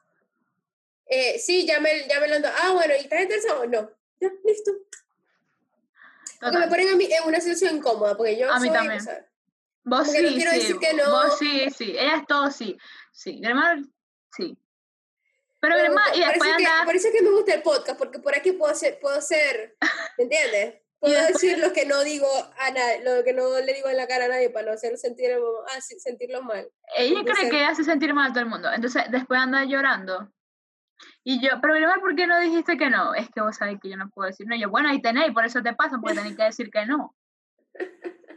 [SPEAKER 2] eh, sí, ya me, ya me lo han dado. Ah, bueno, ¿y estás interesado? No. Ya, listo. Porque me ponen a mí en una situación incómoda, porque yo
[SPEAKER 1] A mí
[SPEAKER 2] soy,
[SPEAKER 1] también.
[SPEAKER 2] o sea,
[SPEAKER 1] Vos
[SPEAKER 2] Porque no
[SPEAKER 1] sí,
[SPEAKER 2] quiero
[SPEAKER 1] sí.
[SPEAKER 2] decir que no.
[SPEAKER 1] Vos sí, sí. Ella es todo sí. Sí. Gremar, sí. Pero Gremar,
[SPEAKER 2] gusta-
[SPEAKER 1] y después
[SPEAKER 2] que,
[SPEAKER 1] anda.
[SPEAKER 2] por eso es que me gusta el podcast, porque por aquí puedo ser, puedo ser, ¿me entiendes? Puedo decir lo que no digo a nadie, lo que no le digo en la cara a nadie para no hacer sentir, ah, sentirlo mal.
[SPEAKER 1] Ella cree que hace sentir mal a todo el mundo. Entonces, después anda llorando. Y yo, pero Gremar, ¿por qué no dijiste que no? Es que vos sabés que yo no puedo decir no. Y yo, bueno, ahí tenéis, por eso te pasa, porque tenéis que decir que no. [laughs]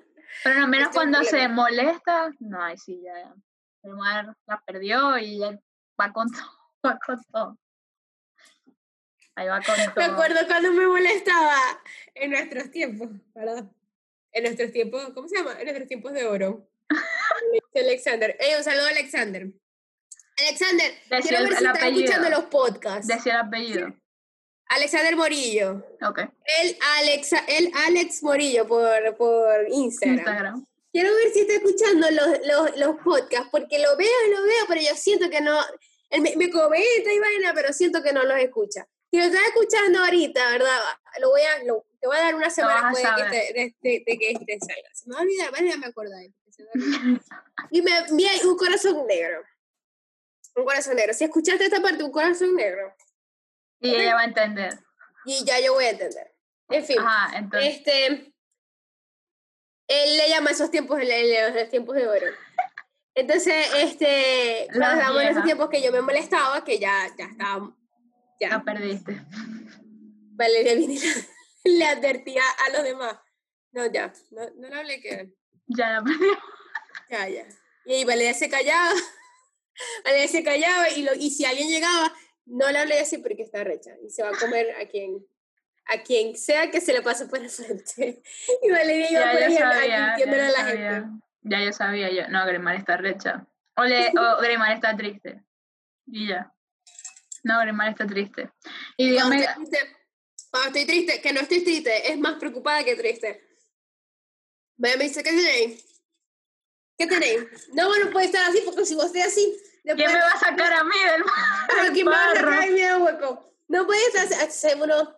[SPEAKER 1] Pero no, menos
[SPEAKER 2] Este
[SPEAKER 1] cuando se molesta, no, ahí sí, ya. Gremar la perdió y ya va con [laughs] todo. Va con todo. Ahí va con todo.
[SPEAKER 2] Me acuerdo cuando me molestaba en nuestros tiempos, ¿verdad? En nuestros tiempos, ¿cómo se llama? En nuestros tiempos de oro. [laughs] Alexander. Ey, un saludo a Alexander. Alexander,
[SPEAKER 1] Decía
[SPEAKER 2] quiero ver si estás escuchando los podcasts.
[SPEAKER 1] Decía el apellido.
[SPEAKER 2] Alexander Morillo.
[SPEAKER 1] Ok.
[SPEAKER 2] El Alex, el Alex Morillo por, por Instagram.
[SPEAKER 1] Instagram.
[SPEAKER 2] Quiero ver si está escuchando los, los, los podcasts, porque lo veo y lo veo, pero yo siento que no. Me, me comenta y vaina, pero siento que no los escucha. Si lo estás escuchando ahorita, ¿verdad? Lo voy a, lo, te voy a dar una semana después de de, de- de que este salga. Se me va a olvidar, vale, ya me acordé. se me va a olvidar. Y me envía un corazón negro. Un corazón negro. Si escuchaste esta parte, un corazón negro.
[SPEAKER 1] Y ella va a entender.
[SPEAKER 2] Y ya yo voy a entender. En fin.
[SPEAKER 1] Ajá, entonces.
[SPEAKER 2] Este, él le llama esos tiempos el- los tiempos de oro. Entonces, este, cuando estábamos en esos tiempos que yo me molestaba, que ya, ya estaba, ya,
[SPEAKER 1] La perdiste. [laughs]
[SPEAKER 2] Valeria le, [laughs] le advertía a los demás. No, ya, no, no le hablé que,
[SPEAKER 1] Ya la perdió.
[SPEAKER 2] ya, ya. Y ahí Valeria se callaba, [laughs] Valeria se callaba, y, lo, y si alguien llegaba, no le hablé así porque está recha, y se va a comer a quien, a quien sea que se le pase por el frente. Y Valeria iba
[SPEAKER 1] Ya
[SPEAKER 2] por ahí
[SPEAKER 1] sabía. Ya
[SPEAKER 2] a la
[SPEAKER 1] sabía.
[SPEAKER 2] gente.
[SPEAKER 1] Ya yo sabía. Yo, no, Grimar está recha. O, le, o Grimar está triste. Y ya. No, Grimar está triste. Y
[SPEAKER 2] Cuando
[SPEAKER 1] dígame.
[SPEAKER 2] estoy, triste, cuando estoy triste, que no estoy triste, es más preocupada que triste. Vaya, me dice, ¿qué tenéis? ¿Qué tenéis? No, bueno, puede estar así, porque si vos estés así, después...
[SPEAKER 1] ¿Quién me va a sacar a mí del [laughs]
[SPEAKER 2] ¿quién me va a sacar hueco? No puede estar así, hacémonos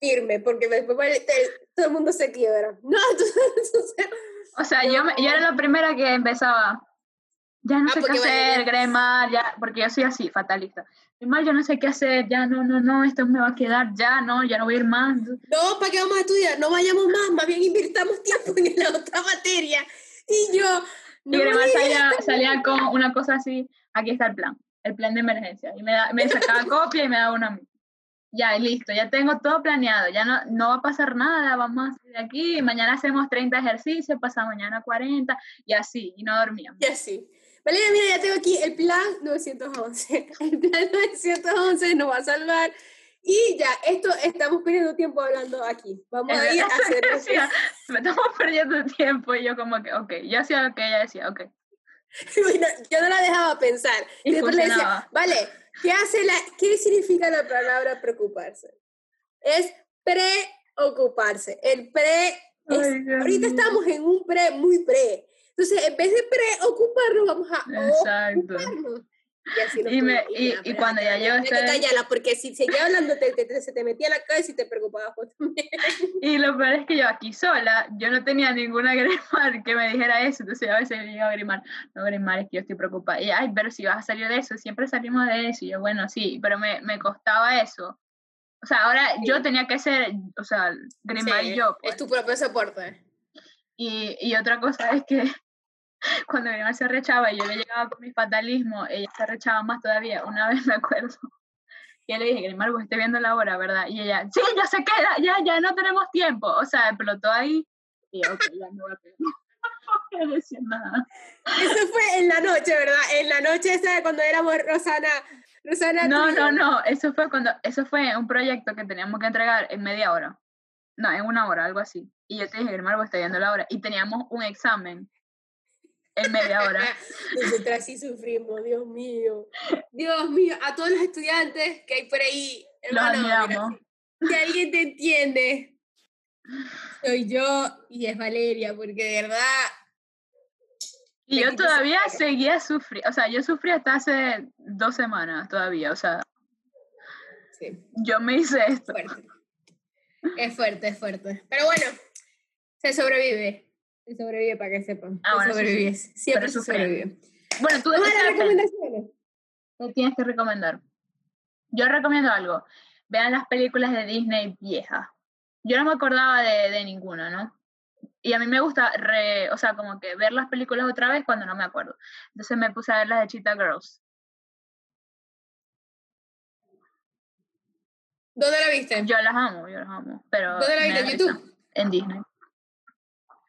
[SPEAKER 2] firme, porque después todo el mundo se quiebra. [laughs] No, entonces... [laughs] entonces-
[SPEAKER 1] O sea, yo, me- yo era la primera que empezaba. Ya no
[SPEAKER 2] Ah,
[SPEAKER 1] sé qué hacer, Gremar, ya, porque yo soy así, fatalista. Gremar, yo no sé qué hacer, ya no, no, no, esto me va a quedar, ya no, ya no voy a ir más.
[SPEAKER 2] no, ¿para qué vamos a estudiar? No vayamos más, más bien invirtamos tiempo en la otra materia. Y yo...
[SPEAKER 1] Y
[SPEAKER 2] No
[SPEAKER 1] Gremar
[SPEAKER 2] me
[SPEAKER 1] salía, salía con una cosa así, aquí está el plan, el plan de emergencia. Y me, da, me sacaba [laughs] copia y me daba una a mí. Ya, y listo, ya tengo todo planeado, ya no, no va a pasar nada, vamos a salir de aquí, mañana hacemos 30 ejercicios, pasa mañana 40, y así, y no dormíamos.
[SPEAKER 2] Y así. Valeria, mira, ya tengo aquí el plan 911. [laughs] El plan 911 nos va a salvar. Y ya, esto estamos perdiendo tiempo hablando aquí. Vamos a ir a [laughs] hacer
[SPEAKER 1] Decía, [laughs] estamos perdiendo tiempo y yo como que, ok, yo hacía lo que ella decía, ok.
[SPEAKER 2] Bueno, yo no la dejaba pensar.
[SPEAKER 1] Y
[SPEAKER 2] después le decía, vale, ¿qué, hace la, ¿qué significa la palabra preocuparse? Es preocuparse. El pre es, ahorita estamos en un pre muy pre. Entonces, en vez de preocuparnos, vamos a
[SPEAKER 1] Exacto.
[SPEAKER 2] ocuparnos. Y, así
[SPEAKER 1] Y me- y- cuando ya yo estaba-
[SPEAKER 2] callarla, porque si seguía hablando, te, te- te- se te metía la cabeza y te preocupabas también. [laughs]
[SPEAKER 1] Y lo peor es que yo aquí sola, yo no tenía ninguna Grimar que me dijera eso, entonces a veces digo a Grimar, no Grimar, es que yo estoy preocupada. Y ay, pero si vas a salir de eso, siempre salimos de eso. Y yo, bueno, sí, pero me, me costaba eso. O sea, ahora yo tenía que ser, o sea, Grimar
[SPEAKER 2] Sí,
[SPEAKER 1] y yo. pues.
[SPEAKER 2] Es tu propio soporte.
[SPEAKER 1] Y, y otra cosa es que [laughs] cuando mi mamá se arrechaba y yo le llegaba con mi fatalismo, ella se arrechaba más todavía. Una [laughs] vez me acuerdo. Y le dije, Grimar, vos esté viendo la hora, ¿verdad? Y ella, sí, ya se queda, ya, ya no tenemos tiempo. O sea, explotó ahí. Y yo, ok, ya no voy a pedir. [laughs] No voy a decir nada.
[SPEAKER 2] Eso fue en la noche, ¿verdad? En la noche esa de cuando éramos Rosana. Rosana
[SPEAKER 1] No, no, no, eso fue cuando, eso fue un proyecto que teníamos que entregar en media hora. No, en una hora, algo así. Y yo te dije, hermano, vos está viendo la hora. Y teníamos un examen en media hora. [laughs]
[SPEAKER 2] Nosotras sí sufrimos, Dios mío. Dios mío, a todos los estudiantes que hay por ahí, hermano, si alguien te entiende, soy yo y es Valeria, porque de verdad,
[SPEAKER 1] Y yo todavía seguía sufriendo, o sea, yo sufrí hasta hace dos semanas todavía, o sea,
[SPEAKER 2] sí,
[SPEAKER 1] yo me hice esto.
[SPEAKER 2] fuerte. Es fuerte, es fuerte. Pero bueno, se sobrevive. Se sobrevive para que sepan.
[SPEAKER 1] Ah, bueno, sí.
[SPEAKER 2] Siempre sobrevive.
[SPEAKER 1] Bueno, tú
[SPEAKER 2] Vamos a las recomendaciones.
[SPEAKER 1] ¿qué tienes que recomendar? Yo recomiendo algo. Vean las películas de Disney viejas. Yo no me acordaba de, de ninguna, ¿no? Y a mí me gusta, re, o sea, como que ver las películas otra vez cuando no me acuerdo. Entonces me puse a ver las de Cheetah Girls.
[SPEAKER 2] ¿Dónde la viste?
[SPEAKER 1] Yo las amo, yo las amo. Pero
[SPEAKER 2] ¿Dónde la viste? ¿En. YouTube?
[SPEAKER 1] En Disney.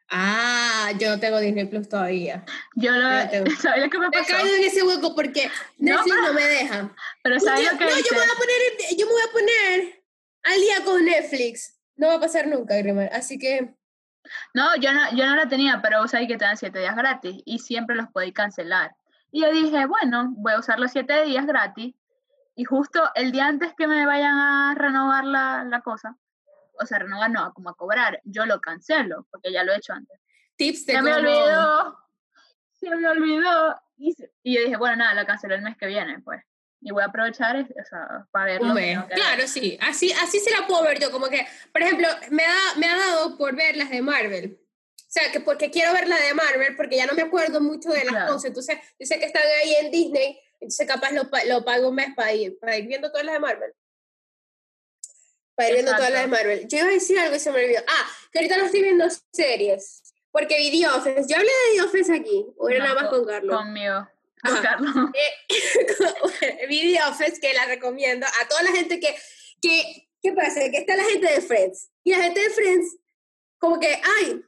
[SPEAKER 2] Ah, yo no tengo Disney Plus todavía.
[SPEAKER 1] Yo lo,
[SPEAKER 2] Yo tengo. [laughs]
[SPEAKER 1] ¿sabes lo que me
[SPEAKER 2] Me he
[SPEAKER 1] pasó?
[SPEAKER 2] caído en ese hueco porque
[SPEAKER 1] No,
[SPEAKER 2] Netflix no me deja.
[SPEAKER 1] Pero ¿sabes
[SPEAKER 2] yo-
[SPEAKER 1] lo que
[SPEAKER 2] no, yo me voy a poner, yo me voy a poner al día con Netflix. No va a pasar nunca, Grimar. Así que,
[SPEAKER 1] No, yo no, yo no la tenía, pero vos sabés que te dan siete días gratis y siempre los podéis cancelar. Y yo dije, bueno, voy a usar los siete días gratis y justo el día antes que me vayan a renovar la, la cosa, o sea, renovar no, como a cobrar, yo lo cancelo, porque ya lo he hecho antes.
[SPEAKER 2] tips de
[SPEAKER 1] Se me
[SPEAKER 2] cómo-
[SPEAKER 1] olvidó, se me olvidó. Y, se- y yo dije, bueno, nada, la cancelé el mes que viene, pues. Y voy a aprovechar, o sea, para verlo. Ver.
[SPEAKER 2] Claro, sí. Así, así se la puedo ver yo. Como que, por ejemplo, me ha, me ha dado por ver las de Marvel. O sea, que porque quiero ver la de Marvel, porque ya no me acuerdo mucho de las
[SPEAKER 1] Claro.
[SPEAKER 2] cosas. Entonces, yo sé que están ahí en Disney. Entonces, capaz lo, lo pago un mes para ir, para ir viendo todas las de Marvel. Para ir viendo todas las de. Marvel. Yo iba a decir algo y se me olvidó. Ah, que ahorita no estoy viendo series. Porque vi The Office. Yo hablé de The Office aquí. O era
[SPEAKER 1] No,
[SPEAKER 2] nada más
[SPEAKER 1] con-
[SPEAKER 2] Carlos.
[SPEAKER 1] Conmigo, con
[SPEAKER 2] Ajá.
[SPEAKER 1] Carlos. [laughs]
[SPEAKER 2] Eh, [laughs] vi The Office que la recomiendo a toda la gente que, que, ¿qué pasa? Que está la gente de Friends. Y la gente de Friends, como que, ay,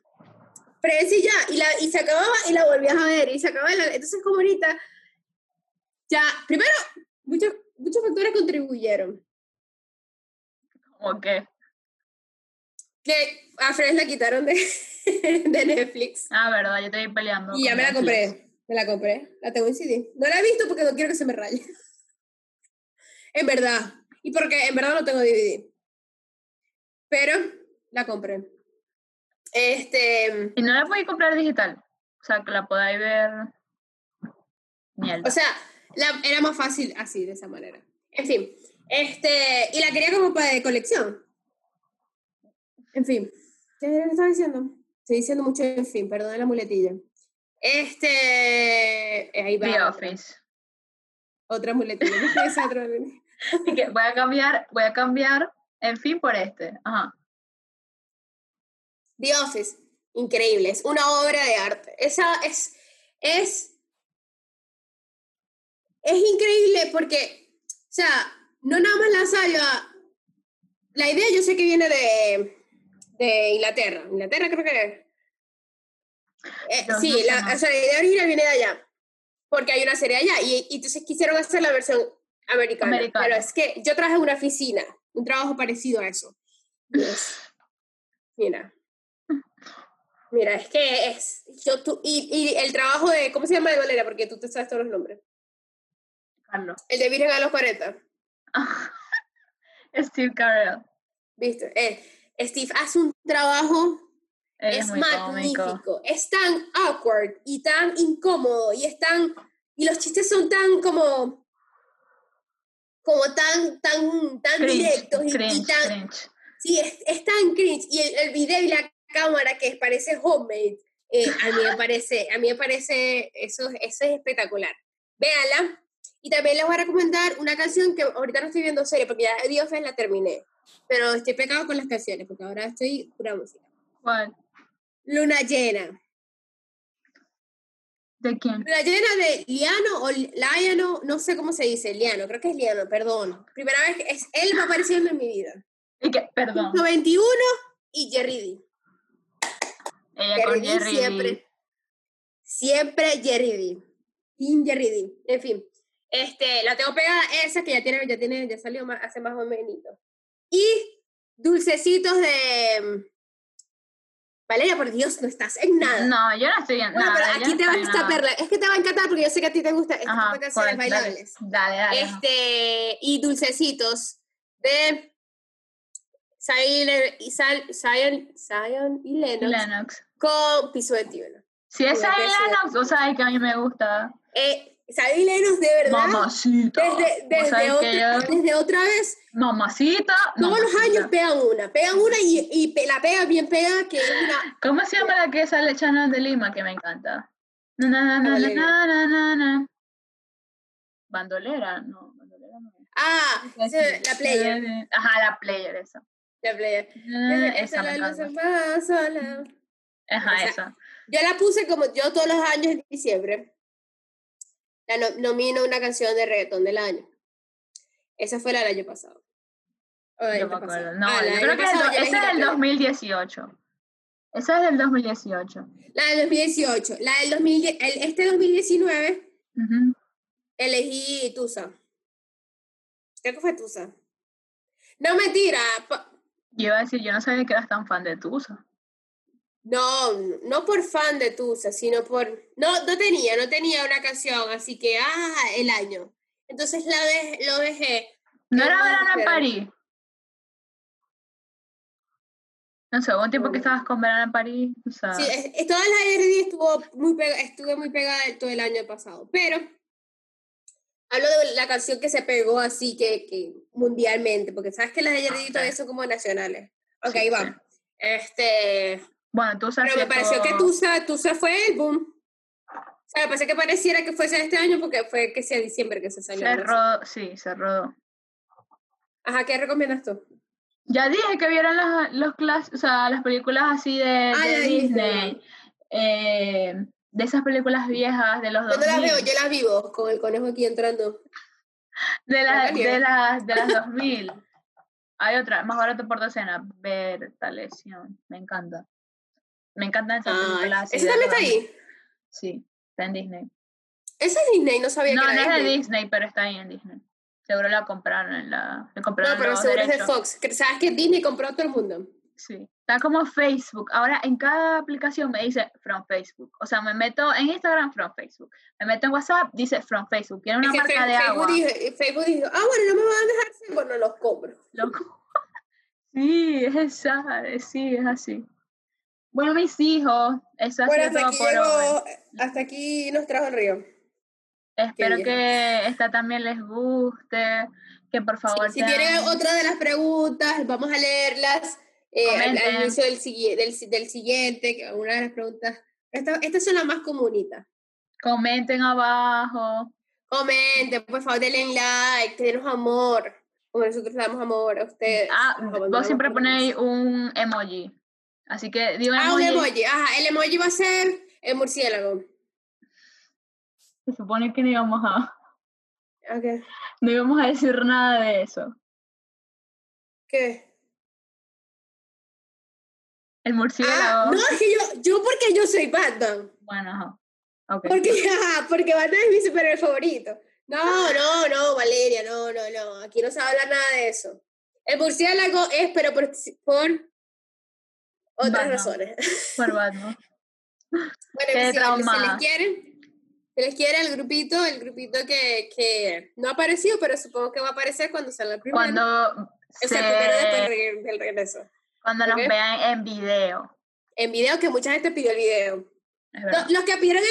[SPEAKER 2] Friends y ya, y, la, y se acababa y la volvías a ver, y se acababa, la- entonces como ahorita, ya, primero, muchos, muchos factores contribuyeron.
[SPEAKER 1] Como que,
[SPEAKER 2] Que a Friends la quitaron de, [laughs] de Netflix.
[SPEAKER 1] ah, verdad, yo estoy peleando.
[SPEAKER 2] Y ya me la
[SPEAKER 1] Netflix.
[SPEAKER 2] compré, me la compré, la tengo en CD. No la he visto porque no quiero que se me raye. [laughs] en verdad. Y porque en verdad no tengo DVD. Pero la compré. Este,
[SPEAKER 1] Y no la podéis comprar digital. O sea, que la podáis ver. Mierda.
[SPEAKER 2] o sea, la- era más fácil así, de esa manera. En fin, este, y la quería como para de colección. En fin, ¿qué estaba diciendo? Estoy diciendo mucho en fin, perdón la muletilla. Este, ahí va.
[SPEAKER 1] The
[SPEAKER 2] otra.
[SPEAKER 1] Office.
[SPEAKER 2] Otra muletilla. [laughs] [laughs]
[SPEAKER 1] Voy a cambiar, voy a cambiar, en fin, por este. Ajá.
[SPEAKER 2] The Office, increíble, es una obra de arte. Esa es, es, es increíble porque, o sea, no nada más la salva. La idea yo sé que viene de, de Inglaterra. Inglaterra creo que es. Eh, sí,
[SPEAKER 1] no sé,
[SPEAKER 2] la, o sea, la idea original viene de allá. Porque hay una serie allá. Y, y entonces quisieron hacer la versión americana.
[SPEAKER 1] Americana.
[SPEAKER 2] Pero es que yo trabajé en una oficina, un trabajo parecido a eso. Mira. Mira, es que es. Yo, tú, y, y el trabajo de. ¿Cómo se llama de Valera? Porque tú te sabes todos los nombres.
[SPEAKER 1] Carlos.
[SPEAKER 2] El de Virgen a los 40. [laughs]
[SPEAKER 1] Steve Carell.
[SPEAKER 2] ¿Viste? Eh, Steve hace un trabajo.
[SPEAKER 1] Él
[SPEAKER 2] Es,
[SPEAKER 1] es, muy cómico.
[SPEAKER 2] magnífico. Es tan awkward y tan incómodo y es tan. Y los chistes son tan como. Como tan, tan, tan
[SPEAKER 1] Cringe,
[SPEAKER 2] directos y, tan.
[SPEAKER 1] cringe.
[SPEAKER 2] Sí, es, es tan cringe. Y el, el video y la cámara que parece homemade, eh, a mí me [laughs] parece, a mí me parece, eso, eso es espectacular. Véanla. Y también les voy a recomendar una canción que ahorita no estoy viendo serie, porque ya Office la terminé. Pero estoy pegado con las canciones, porque ahora estoy pura música.
[SPEAKER 1] ¿Cuál?
[SPEAKER 2] Luna llena.
[SPEAKER 1] ¿De quién?
[SPEAKER 2] Luna llena de Liano o Liano, no sé cómo se dice, Liano, creo que es Liano, perdón. Primera vez que es él va apareciendo en mi vida.
[SPEAKER 1] ¿Y qué? Perdón.
[SPEAKER 2] 91 y Jerry D.
[SPEAKER 1] Ella con
[SPEAKER 2] Jerry D
[SPEAKER 1] Jerry.
[SPEAKER 2] siempre. Siempre Jerry D. Team Jerry D. En fin. Este, la tengo pegada esa que ya tiene, ya tiene, ya salió más, hace más o menos. Y dulcecitos de. Valeria, por Dios, no estás en nada.
[SPEAKER 1] No, yo no estoy en
[SPEAKER 2] Bueno,
[SPEAKER 1] nada.
[SPEAKER 2] pero aquí
[SPEAKER 1] no
[SPEAKER 2] te va a
[SPEAKER 1] nada.
[SPEAKER 2] encantar, es que te va a encantar porque yo sé que a ti te gustan este
[SPEAKER 1] Ajá,
[SPEAKER 2] canciones
[SPEAKER 1] pues,
[SPEAKER 2] bailables.
[SPEAKER 1] Dale, dale. ajá.
[SPEAKER 2] Este, y dulcecitos de Zion y, Zion, Zion y Lennox
[SPEAKER 1] Lennox.
[SPEAKER 2] con piso 21.
[SPEAKER 1] Si es
[SPEAKER 2] sí.
[SPEAKER 1] Lennox, vos sabés que a mí me gusta.
[SPEAKER 2] Eh, Lennox, de verdad,
[SPEAKER 1] Mamacita.
[SPEAKER 2] desde, desde, otra,
[SPEAKER 1] yo-
[SPEAKER 2] desde otra vez,
[SPEAKER 1] Mamacita.
[SPEAKER 2] todos los
[SPEAKER 1] mamacita.
[SPEAKER 2] años pegan una, pegan una y, y la pega bien pegada, que es una...
[SPEAKER 1] ¿Cómo se llama la que sale Chanel de Lima que me encanta? Na, na, na, na, na, na, na. Bandolera, no, bandolera no.
[SPEAKER 2] Ah, la player,
[SPEAKER 1] Ajá, la player, esa.
[SPEAKER 2] la player.
[SPEAKER 1] Ah, Esa me encanta. Ajá,
[SPEAKER 2] esa. Yo la puse como yo todos los años en diciembre. La no- nomino una canción de reggaetón del año. Esa fue la del año pasado. Del
[SPEAKER 1] Yo me acuerdo. No,
[SPEAKER 2] Ah,
[SPEAKER 1] yo
[SPEAKER 2] del
[SPEAKER 1] creo que el
[SPEAKER 2] pasado
[SPEAKER 1] esa es del
[SPEAKER 2] la
[SPEAKER 1] 2018. Esa es del 2018.
[SPEAKER 2] La del 2018. La del 2010, el- este 2019
[SPEAKER 1] Ujú.
[SPEAKER 2] elegí Tusa. Creo que fue Tusa. No, mentira.
[SPEAKER 1] Yo iba a decir, yo no sabía que eras tan fan de Tusa.
[SPEAKER 2] No, no por fan de Tusa, sino por... No, no tenía, no tenía una canción, así que, ah, el año. Entonces la de- lo dejé.
[SPEAKER 1] ¿No era verano en. París? No sé, hubo un tiempo que
[SPEAKER 2] No.
[SPEAKER 1] estabas con verano en París. O sea,
[SPEAKER 2] Sí, es, es- toda la RD estuvo muy pega- estuve muy pegada todo el año pasado, pero hablo de la canción que se pegó así que, que mundialmente, porque sabes que las de RD
[SPEAKER 1] Ok.
[SPEAKER 2] todavía son como nacionales. Ok,
[SPEAKER 1] Sí,
[SPEAKER 2] va.
[SPEAKER 1] sí.
[SPEAKER 2] Este,
[SPEAKER 1] bueno, Tusa
[SPEAKER 2] pero me pareció que
[SPEAKER 1] estuvo-
[SPEAKER 2] Tusa, Tusa fue el boom. O sea, me parece que pareciera que fuese este año porque fue que sea diciembre que se salió.
[SPEAKER 1] se rodó, sí, se rodó.
[SPEAKER 2] Ajá, ¿qué recomiendas tú?
[SPEAKER 1] Ya dije que vieran las, los clas- o sea, las películas así de,
[SPEAKER 2] Ah,
[SPEAKER 1] de. Disney. eh, de esas películas viejas de los
[SPEAKER 2] Yo no las
[SPEAKER 1] 2000.
[SPEAKER 2] veo, yo las vivo con el conejo aquí entrando.
[SPEAKER 1] De, la-
[SPEAKER 2] Natalia.
[SPEAKER 1] de, las de las [laughs] 2000. Hay otra, más barato por docena. Bertalesión. Me encanta. Me encantan esas películas así.
[SPEAKER 2] ¿Ese
[SPEAKER 1] de
[SPEAKER 2] también
[SPEAKER 1] los
[SPEAKER 2] está
[SPEAKER 1] 2000.
[SPEAKER 2] ahí?
[SPEAKER 1] Sí, está en Disney.
[SPEAKER 2] Ese es Disney, no sabía
[SPEAKER 1] No,
[SPEAKER 2] que
[SPEAKER 1] no
[SPEAKER 2] era
[SPEAKER 1] es de
[SPEAKER 2] Disney.
[SPEAKER 1] Pero está ahí en Disney. Seguro la compraron en la. Compraron
[SPEAKER 2] No, pero
[SPEAKER 1] los
[SPEAKER 2] seguro es de
[SPEAKER 1] derechos.
[SPEAKER 2] Fox. ¿Sabes que Disney compró a todo el mundo?
[SPEAKER 1] Sí. Está como Facebook. Ahora en cada aplicación me dice from Facebook. O sea, me meto en Instagram from Facebook. Me meto en WhatsApp, dice from Facebook. Tiene una
[SPEAKER 2] Es
[SPEAKER 1] marca de
[SPEAKER 2] Facebook,
[SPEAKER 1] agua.
[SPEAKER 2] dijo, Facebook dijo, ah, bueno, no me van a dejar bueno, los compro.
[SPEAKER 1] Loco. [laughs] Sí, es esa, eh, sí, es así. Bueno, mis hijos, eso ha
[SPEAKER 2] Bueno,
[SPEAKER 1] sido
[SPEAKER 2] hasta
[SPEAKER 1] todo
[SPEAKER 2] aquí llegó, hasta aquí nos trajo el río.
[SPEAKER 1] Espero que esta también les guste, que por favor
[SPEAKER 2] Si tienen otra de las preguntas, vamos a leerlas eh, al, al inicio del, del, del siguiente, una de las preguntas. esta- estas son las más comunitas.
[SPEAKER 1] comenten abajo.
[SPEAKER 2] Comenten, por favor, denle like, denos amor. Como nosotros damos amor a ustedes.
[SPEAKER 1] Ah, vos siempre ponéis un emoji. Así que digo
[SPEAKER 2] Ah, un
[SPEAKER 1] emoji.
[SPEAKER 2] emoji. Ajá, el emoji va a ser el murciélago.
[SPEAKER 1] Se supone que no íbamos a,
[SPEAKER 2] Ok.
[SPEAKER 1] no íbamos a decir nada de eso.
[SPEAKER 2] ¿Qué?
[SPEAKER 1] El
[SPEAKER 2] Ah,
[SPEAKER 1] murciélago.
[SPEAKER 2] no, es que yo, yo porque yo soy Batman.
[SPEAKER 1] Bueno, ajá.
[SPEAKER 2] Porque, [laughs] ajá, porque Batman es mi superhéroe favorito. No, no, no, Valeria, no, no, no. Aquí no se va a hablar nada de eso. El murciélago es, pero por, por otras
[SPEAKER 1] Batman.
[SPEAKER 2] razones.
[SPEAKER 1] Por [laughs] Batman.
[SPEAKER 2] Bueno, si, se les quiere, se les quiere el grupito, el grupito que, que no ha aparecido, pero supongo que va a aparecer cuando salga el primero.
[SPEAKER 1] Cuando,
[SPEAKER 2] o
[SPEAKER 1] se,
[SPEAKER 2] sea, primero después del regre- del regreso.
[SPEAKER 1] cuando nos
[SPEAKER 2] Ok.
[SPEAKER 1] vean en video.
[SPEAKER 2] En video, que mucha gente pidió el video.
[SPEAKER 1] Verdad.
[SPEAKER 2] los que pidieron el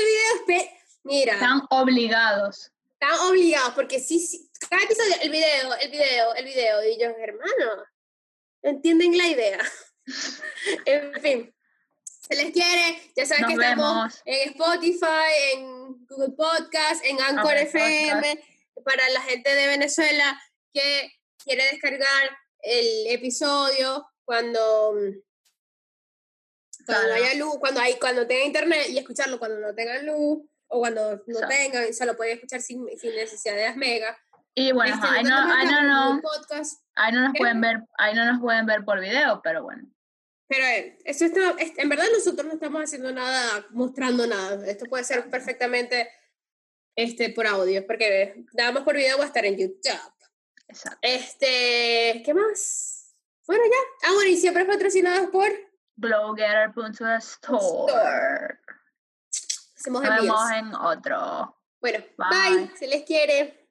[SPEAKER 2] video, mira,
[SPEAKER 1] Están obligados.
[SPEAKER 2] están obligados, porque sí, sí, cada episodio, el video, el video, el video, y yo, hermano, no entienden la idea. [laughs] en fin, se les quiere, ya saben
[SPEAKER 1] Nos
[SPEAKER 2] que estamos
[SPEAKER 1] vemos.
[SPEAKER 2] en Spotify, en Google Podcast, en Anchor FM, para la gente de Venezuela que quiere descargar el episodio cuando Cuando
[SPEAKER 1] Claro.
[SPEAKER 2] haya luz, cuando hay, cuando tenga internet y escucharlo cuando no tenga luz o cuando no
[SPEAKER 1] Exacto.
[SPEAKER 2] tengan, se lo pueden escuchar sin, sin necesidad de las mega.
[SPEAKER 1] Y bueno,
[SPEAKER 2] Este,
[SPEAKER 1] ahí no, no, no,
[SPEAKER 2] podcast,
[SPEAKER 1] ahí no nos
[SPEAKER 2] ¿Qué?
[SPEAKER 1] pueden ver, ahí no nos pueden ver por video, pero bueno.
[SPEAKER 2] Pero eh, esto está, es- en verdad nosotros no estamos haciendo nada, mostrando nada. Esto puede ser perfectamente este, por audio, porque nada más por video va a estar en YouTube.
[SPEAKER 1] Exacto.
[SPEAKER 2] Este, ¿qué más? Bueno, ya. Ah, bueno, y siempre patrocinados por
[SPEAKER 1] Glowgetter.store.
[SPEAKER 2] Hacemos
[SPEAKER 1] Nos vemos en otro.
[SPEAKER 2] Bueno,
[SPEAKER 1] Bye.
[SPEAKER 2] bye. Se les quiere.